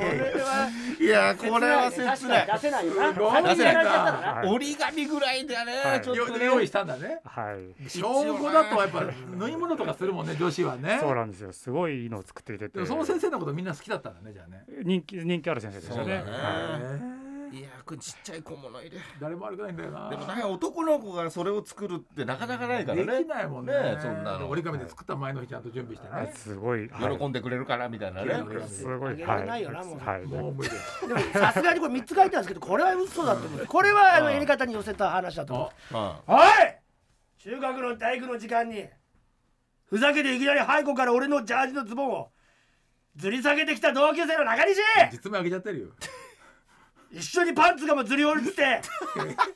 Speaker 2: れはい
Speaker 3: やこれは切ない。
Speaker 2: 出せない。よな
Speaker 4: すごい。
Speaker 2: 先にやられちゃったらな
Speaker 1: はい。
Speaker 3: 折り紙ぐらいだね、
Speaker 1: はい。
Speaker 3: ちょっとね。
Speaker 4: 用意したんだね。
Speaker 1: はい。
Speaker 4: 小5だとやっぱ縫い物とかするもんね女子はね。
Speaker 1: そうなんですよ。すごいのを作っていてて。
Speaker 4: でもその先生のことみんな好きだったんだねじゃあね。
Speaker 1: 人気人気ある先生でしたね。い
Speaker 3: いやこれちっちゃい小物入れ
Speaker 4: 誰も悪くないんだよな。
Speaker 3: でもなんか男の子がそれを作るってなかなかないからね。
Speaker 4: できないもんね。
Speaker 3: そんなの。
Speaker 4: 折り紙で作った前の日ちゃんと準備して
Speaker 1: はい
Speaker 4: ね
Speaker 1: すごい。はい。
Speaker 3: 喜んでくれるからみたいなね、
Speaker 4: はい。
Speaker 1: すごい。
Speaker 2: ないよなもう。
Speaker 1: はい。
Speaker 4: もう無理。
Speaker 2: でもさすがにこれ3つ書いてあるんですけどこれは嘘だと思う。これはあのやり方に寄せた話だと思う。
Speaker 3: あ
Speaker 2: おい！中学の体育の時間にふざけていきなり背後から俺のジャージのズボンをずり下げてきた同級生の中西！
Speaker 4: 実名あげちゃってるよ
Speaker 2: 一緒にパンツがもずり落ちて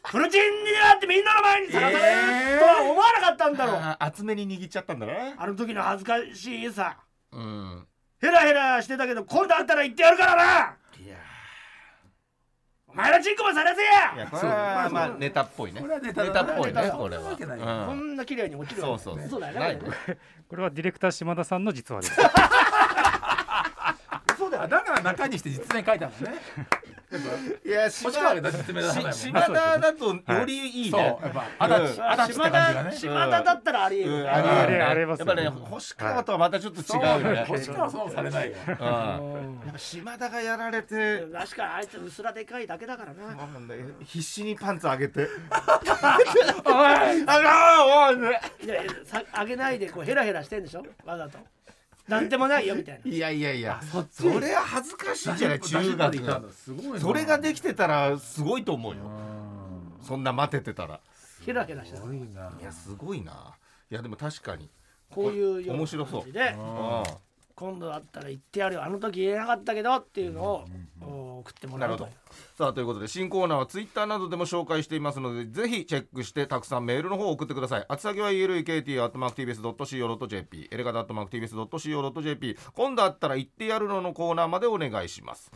Speaker 2: フルチンになってみんなの前にさらされるとは思わなかったんだろう、
Speaker 3: あ厚めに握っちゃったんだね
Speaker 2: あの時の恥ずかしいさ。
Speaker 3: うん。
Speaker 2: ヘラヘラしてたけど今度会ったら言ってやるからな。い
Speaker 3: や
Speaker 2: お前らチンコもさらせ
Speaker 3: い
Speaker 2: や
Speaker 3: やこれはまあネタっぽいね。
Speaker 4: これはネタ
Speaker 3: っぽいねこれは
Speaker 4: そんなわけないよ
Speaker 3: うん。
Speaker 2: こんな綺麗に落ちる
Speaker 3: そうそう。
Speaker 2: 嘘だよ
Speaker 3: ない
Speaker 2: ね。これね
Speaker 1: これはディレクター島田さんの実話です。
Speaker 2: 嘘だよ。
Speaker 4: あだから中にして実名書いたんだね
Speaker 3: いや島
Speaker 4: 星川が実名出さないもんね。
Speaker 3: し島田だとよりいい
Speaker 4: そう
Speaker 3: ね
Speaker 4: やっぱ足立
Speaker 3: うん。
Speaker 4: 足立って感じがね。
Speaker 2: 島田だったらありえる。よね
Speaker 3: うん。あり
Speaker 1: あれ
Speaker 3: える
Speaker 1: あります
Speaker 3: やっぱね星川とはまたちょっと違
Speaker 4: そう
Speaker 3: うよね。
Speaker 4: 星川はそうされないよ。
Speaker 3: うん。やっぱ島田がやられて
Speaker 2: 確かにあいつうすらでかいだけだからな。
Speaker 3: もうね必死にパンツ上げて。
Speaker 2: おい。
Speaker 3: あらおい。
Speaker 2: あげないでこうヘラヘラしてんでしょ？わざとなんでもないよみたいな。い
Speaker 3: やいやいや
Speaker 4: そっち。
Speaker 3: それは恥ずかしいんじゃない中学が
Speaker 4: すごいな。
Speaker 3: それができてたらすごいと思うよ。
Speaker 4: う
Speaker 3: そんな待ててたら。
Speaker 2: ヘラヘラしてた
Speaker 4: んすごいな。い
Speaker 3: やすごいな。いやでも確かに。
Speaker 2: こういうような
Speaker 3: 面白そう。
Speaker 2: 感じで。
Speaker 3: うん
Speaker 2: 今度会ったら言ってやるよ。あの時言えなかったけどっていうのをお送ってもらうと
Speaker 3: さあということで新コーナーはツイッターなどでも紹介していますのでぜひチェックしてたくさんメールの方を送ってください。宛先は elekt.mactvs.co.jp エレガタ .mactvs.co.jp 今度あったら言ってやるののコーナーまでお願いします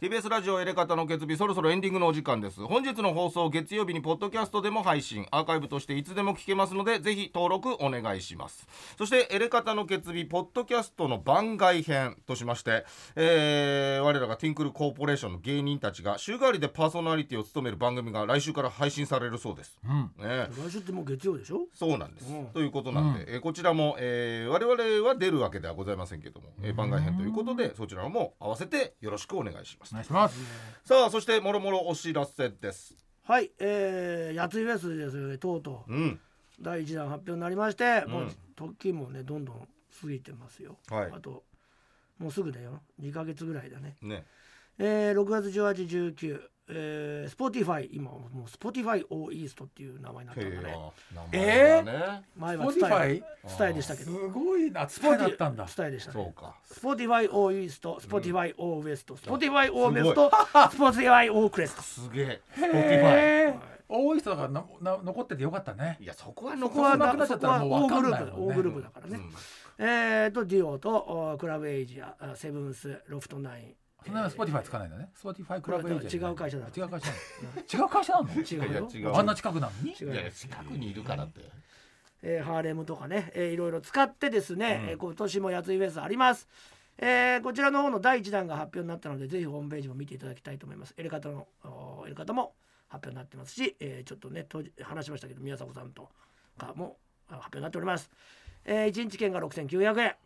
Speaker 3: TBS ラジオエレカタの決日そろそろエンディングのお時間です。本日の放送月曜日にポッドキャストでも配信。アーカイブとしていつでも聞けますのでぜひ登録お願いします。そしてエレカタの決日ポッドキャストの番外編としまして、えー我らがティンクルコーポレーションの芸人たちが週替わりでパーソナリティを務める番組が来週から配信されるそうです、
Speaker 4: うん。
Speaker 3: ね。
Speaker 2: 来週ってもう月曜でしょ？
Speaker 3: そうなんです、
Speaker 2: うん。
Speaker 3: ということなんで、えーこちらも、えー我々は出るわけではございませんけども、えー番外編ということでそちらも合わせてよろしくお願いします
Speaker 4: お願いします。
Speaker 3: さあそしてもろもろお知らせです。
Speaker 2: はいえー、やついフェスですよねとうとう。
Speaker 3: うん。
Speaker 2: 第一弾発表になりまして、
Speaker 3: うん。
Speaker 2: もう時もねどんどん過ぎてますよ、
Speaker 3: はい。
Speaker 2: あともうすぐだよ。2ヶ月ぐらいだね。
Speaker 3: ね。
Speaker 2: えー、6月1819えー、 Spotify 今もう Spotify O-EAST っていう名前になったんだね
Speaker 3: え名前
Speaker 2: はスタイスタイでしたけ
Speaker 4: す
Speaker 2: ど
Speaker 4: ごいな。スパイだったんだ。
Speaker 2: スタイでしたね。
Speaker 3: そうか。
Speaker 2: Spotify O-EAST Spotify O。WEST Spotify O-WEST Spotify O-Crest
Speaker 3: すげえ Spotify
Speaker 4: 多い人がなな残っててよかったね。
Speaker 3: いやそこは
Speaker 2: そ
Speaker 3: 残
Speaker 2: こはだ
Speaker 4: なくなっちゃったらもう分かんない。もんね
Speaker 2: 大グループ大グループだからね、えー、とデュオとおクラブエイジアあセブンスロフトナイン
Speaker 4: そんなスポティファイ使わないんだね。スポティファイクラブエージェント
Speaker 2: 違う会社だ。
Speaker 4: 違う会社なの？違う会社なの？
Speaker 2: 違うよ。
Speaker 4: あんな近くなのに？
Speaker 2: 違う
Speaker 3: いやいや近くにいるからって。
Speaker 2: えーハーレムとかね、えーいろいろ使ってですね、
Speaker 3: うん。
Speaker 2: えー今年もやついフェスあります、えーこちらの方の第1弾が発表になったのでぜひホームページも見ていただきたいと思います。エレカタのおエレカタも発表になってますし、えーちょっとね当時話しましたけど宮迫さんとかもあ発表になっております、え1日券が6900円。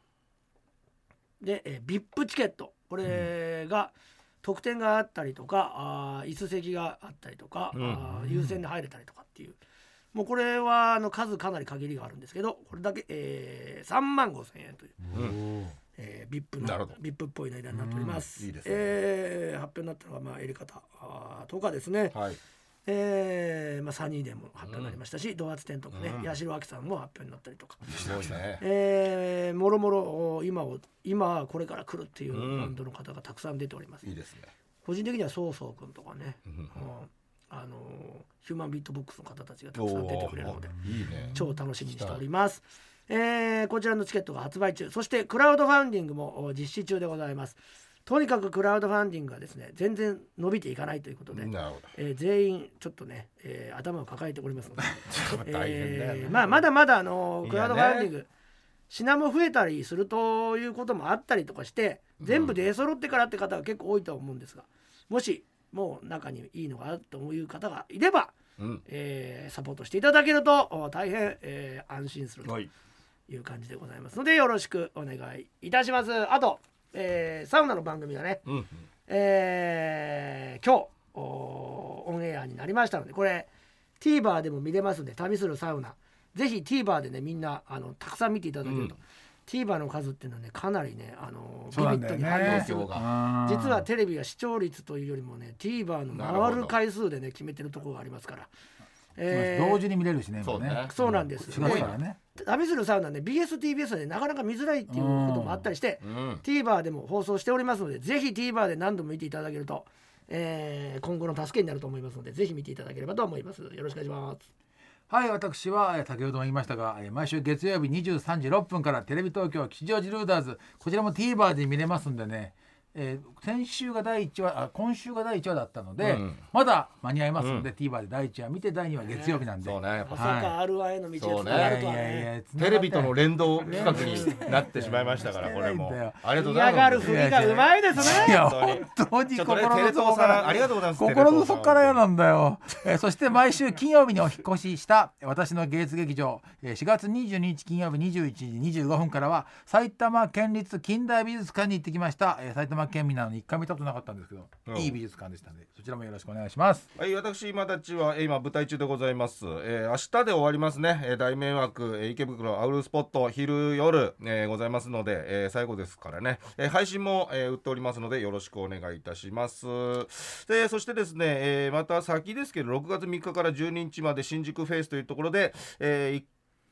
Speaker 2: で、えー、VIP チケットこれが特典があったりとかあー椅子席があったりとか、
Speaker 3: うん。
Speaker 2: 優先で入れたりとかっていう。もうこれはあの数かなり限りがあるんですけどこれだけ、えー、3万5千円という、
Speaker 3: うん。
Speaker 2: えー、VIP の
Speaker 3: なるほど。
Speaker 2: VIP っぽい値段になっております、
Speaker 3: うん。いいね。
Speaker 2: えー発表になったのはまあやり方とかですね、
Speaker 3: はい
Speaker 2: えーまあ、サニーデーも発表になりましたし、ドーツテンとかね、
Speaker 3: うん。
Speaker 2: 八代亜紀さんも発表になったりとか、
Speaker 3: ね。
Speaker 2: えーもろもろお今を今これから来るっていう
Speaker 3: うん。
Speaker 2: バンドの方がたくさん出ております、
Speaker 3: いいですね。
Speaker 2: 個人的にはそうそうくんとかね、
Speaker 3: うん
Speaker 2: うんあのーヒューマンビートボックスの方たちがたくさん出てくれるので
Speaker 3: ね。
Speaker 2: 超楽しみにしております。えーこちらのチケットが発売中。そしてクラウドファンディングもお実施中でございますとにかくクラウドファンディングがですね全然伸びていかないということで、えー全員ちょっとね、えー頭を抱えておりますので、えーまあ、まだまだあのクラウドファンディング品も増えたりするということもあったりとかして全部出揃ってからって方が結構多いとは思うんですがもしもう中にいいのがあるという方がいれば、
Speaker 3: うん。
Speaker 2: えーサポートしていただけるとお大変、えー安心すると
Speaker 3: はい。
Speaker 2: いう感じでございますのでよろしくお願いいたします。あと、えーサウナの番組がね、
Speaker 3: うん
Speaker 2: えー今日おオンエアになりましたのでこれ TVer でも見れますんで旅するサウナ。ぜひ TVer でねみんなあのたくさん見ていただけると、TVer の数っていうのはねかなりねあのビビッドに反応する
Speaker 3: 今日が。
Speaker 2: 実はテレビは視聴率というよりもね TVer の回る回数でね決めてるところがありますから、えー
Speaker 4: 同時に見れるしね
Speaker 3: そうね。
Speaker 2: そうなんです、
Speaker 4: 4月からね
Speaker 2: 旅するサウナね BSTBS でなかなか見づらいっていうこともあったりして、
Speaker 3: うん。
Speaker 2: TVer でも放送しておりますのでぜひ TVer で何度も見ていただけると、えー今後の助けになると思いますのでぜひ見ていただければと思います。よろしくお願いします。
Speaker 4: はい私はえー先ほども言いましたがえー毎週月曜日23時6分からテレビ東京吉祥寺ルーダーズこちらも TVer で見れますんでね、えー先週が第1話あ今週が第1話だったので、
Speaker 3: うん。
Speaker 4: まだ間に合いますので、TVer で第1話見て第2話月曜日なんで、
Speaker 3: そうね。やっぱ
Speaker 4: はい。
Speaker 2: そうか R1 への道
Speaker 3: そうね。
Speaker 2: がつながるとはね
Speaker 3: テレビとの連動企画になってしまいましたからこれも。ありがとうござい
Speaker 2: 嫌がる
Speaker 3: ます
Speaker 2: ふりがうまいですね。
Speaker 4: いや
Speaker 3: 本当に。
Speaker 4: 心の底から
Speaker 3: ありがとうございます
Speaker 4: 心の底から嫌なんだよ、えーそして毎週金曜日にお引っ越しした私の芸術劇場、えー4月22日金曜日21時25分からは埼玉県立近代美術館に行ってきました、えー埼玉県民なのに一回見たことなかったんですけど、
Speaker 3: うん
Speaker 4: いい美術館でしたのでそちらもよろしくお願いします
Speaker 3: はい、私今たちはえー今舞台中でございます。えー明日で終わりますね。えー大迷惑、えー池袋アウルスポット昼夜、えーございますので、えー最後ですからね。えー配信も、えー売っておりますのでよろしくお願いいたします。でそしてですね、えーまた先ですけど6月3日から12日まで新宿フェイスというところで、えー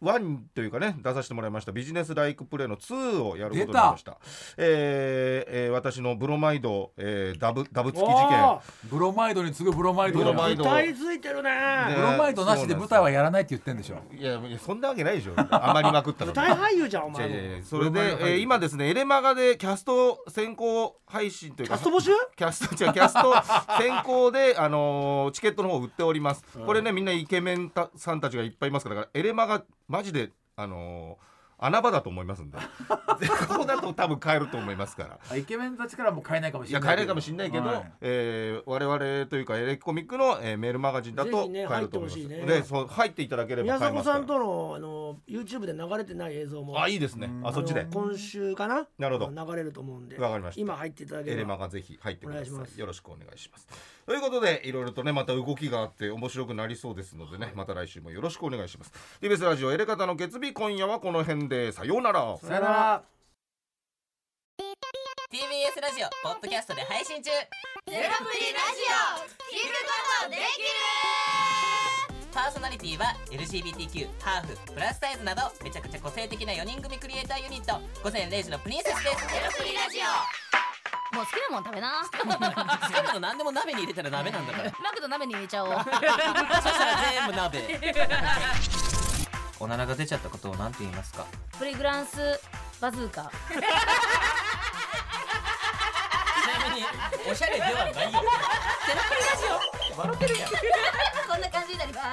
Speaker 3: 1というかね出させてもらいました。ビジネスライクプレイの2をやることになりました、えーえー私のブロマイド、えーダブダブ付き事件。
Speaker 4: ブロマイドに次ぐブロマイド
Speaker 3: ブロマイド。
Speaker 2: 歌いついてるね
Speaker 3: ね
Speaker 4: ブロマイドなしで舞台はやらないって言ってんでしょ。
Speaker 3: いやいやそんなわけないでしょ。余りまくったの
Speaker 2: 舞台俳優じゃんお前
Speaker 3: それで、えー今ですねエレマガでキャスト先行配信というか。
Speaker 2: キャスト募集？
Speaker 3: キャスト違うキャスト先行で、あのーチケットの方売っております、これねみんなイケメンたさんたちがいっぱいいますからだからエレマガマジであのー穴場だと思いますんで。ここだと多分買えると思いますから。
Speaker 4: あイケメンたちからも買えないかもしれない
Speaker 3: いや買えないかもしれないけど、
Speaker 4: はい。
Speaker 3: えー我々というかエレコミックの、えーメールマガジンだと買えると思います、
Speaker 2: 入ってほしいね。
Speaker 3: でそう入っていただければ
Speaker 2: 宮迫
Speaker 3: 買えますから。
Speaker 2: さんとのあの YouTube で流れてない映像も
Speaker 3: あいいですね。あそっちで。
Speaker 2: 今週かな？
Speaker 3: なるほど。
Speaker 2: 流れると思うんで。
Speaker 3: わかりました。
Speaker 2: 今入っていただけ
Speaker 3: エレ
Speaker 2: れば
Speaker 3: マがぜひ入ってください。
Speaker 2: お願いします。
Speaker 3: よろしくお願いしますということでいろいろとねまた動きがあって面白くなりそうですのでねまた来週もよろしくお願いします。TBS ラジオエレカタの決日今夜はこの辺でさようなら。
Speaker 2: さよなら。
Speaker 5: TBS ラジオポッドキャストで配信中。
Speaker 6: ゼロプリラジオ聞くことできる
Speaker 5: パーソナリティは LGBTQ ハーフプラスサイズなどめちゃくちゃ個性的な4人組クリエイターユニット。午前0時のプリンセスです。
Speaker 6: ゼロプリラジオ
Speaker 7: もう好きなもん食べな。
Speaker 5: 好きなの何でも鍋に入れたら鍋なんだから。
Speaker 7: マクド鍋に入れちゃおう。
Speaker 5: そしたら全部鍋。おならが出ちゃったことを何て言いますか？
Speaker 7: プリグランスバズーカ。
Speaker 5: ちなみにおしゃれではないよ。
Speaker 7: ゼロプリラジオ。笑ってるやん。こんな感じになります。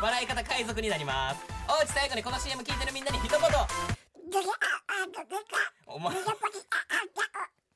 Speaker 5: 笑い方海賊になります。おうち最後にこの CM 聞いてるみんなに一言。お前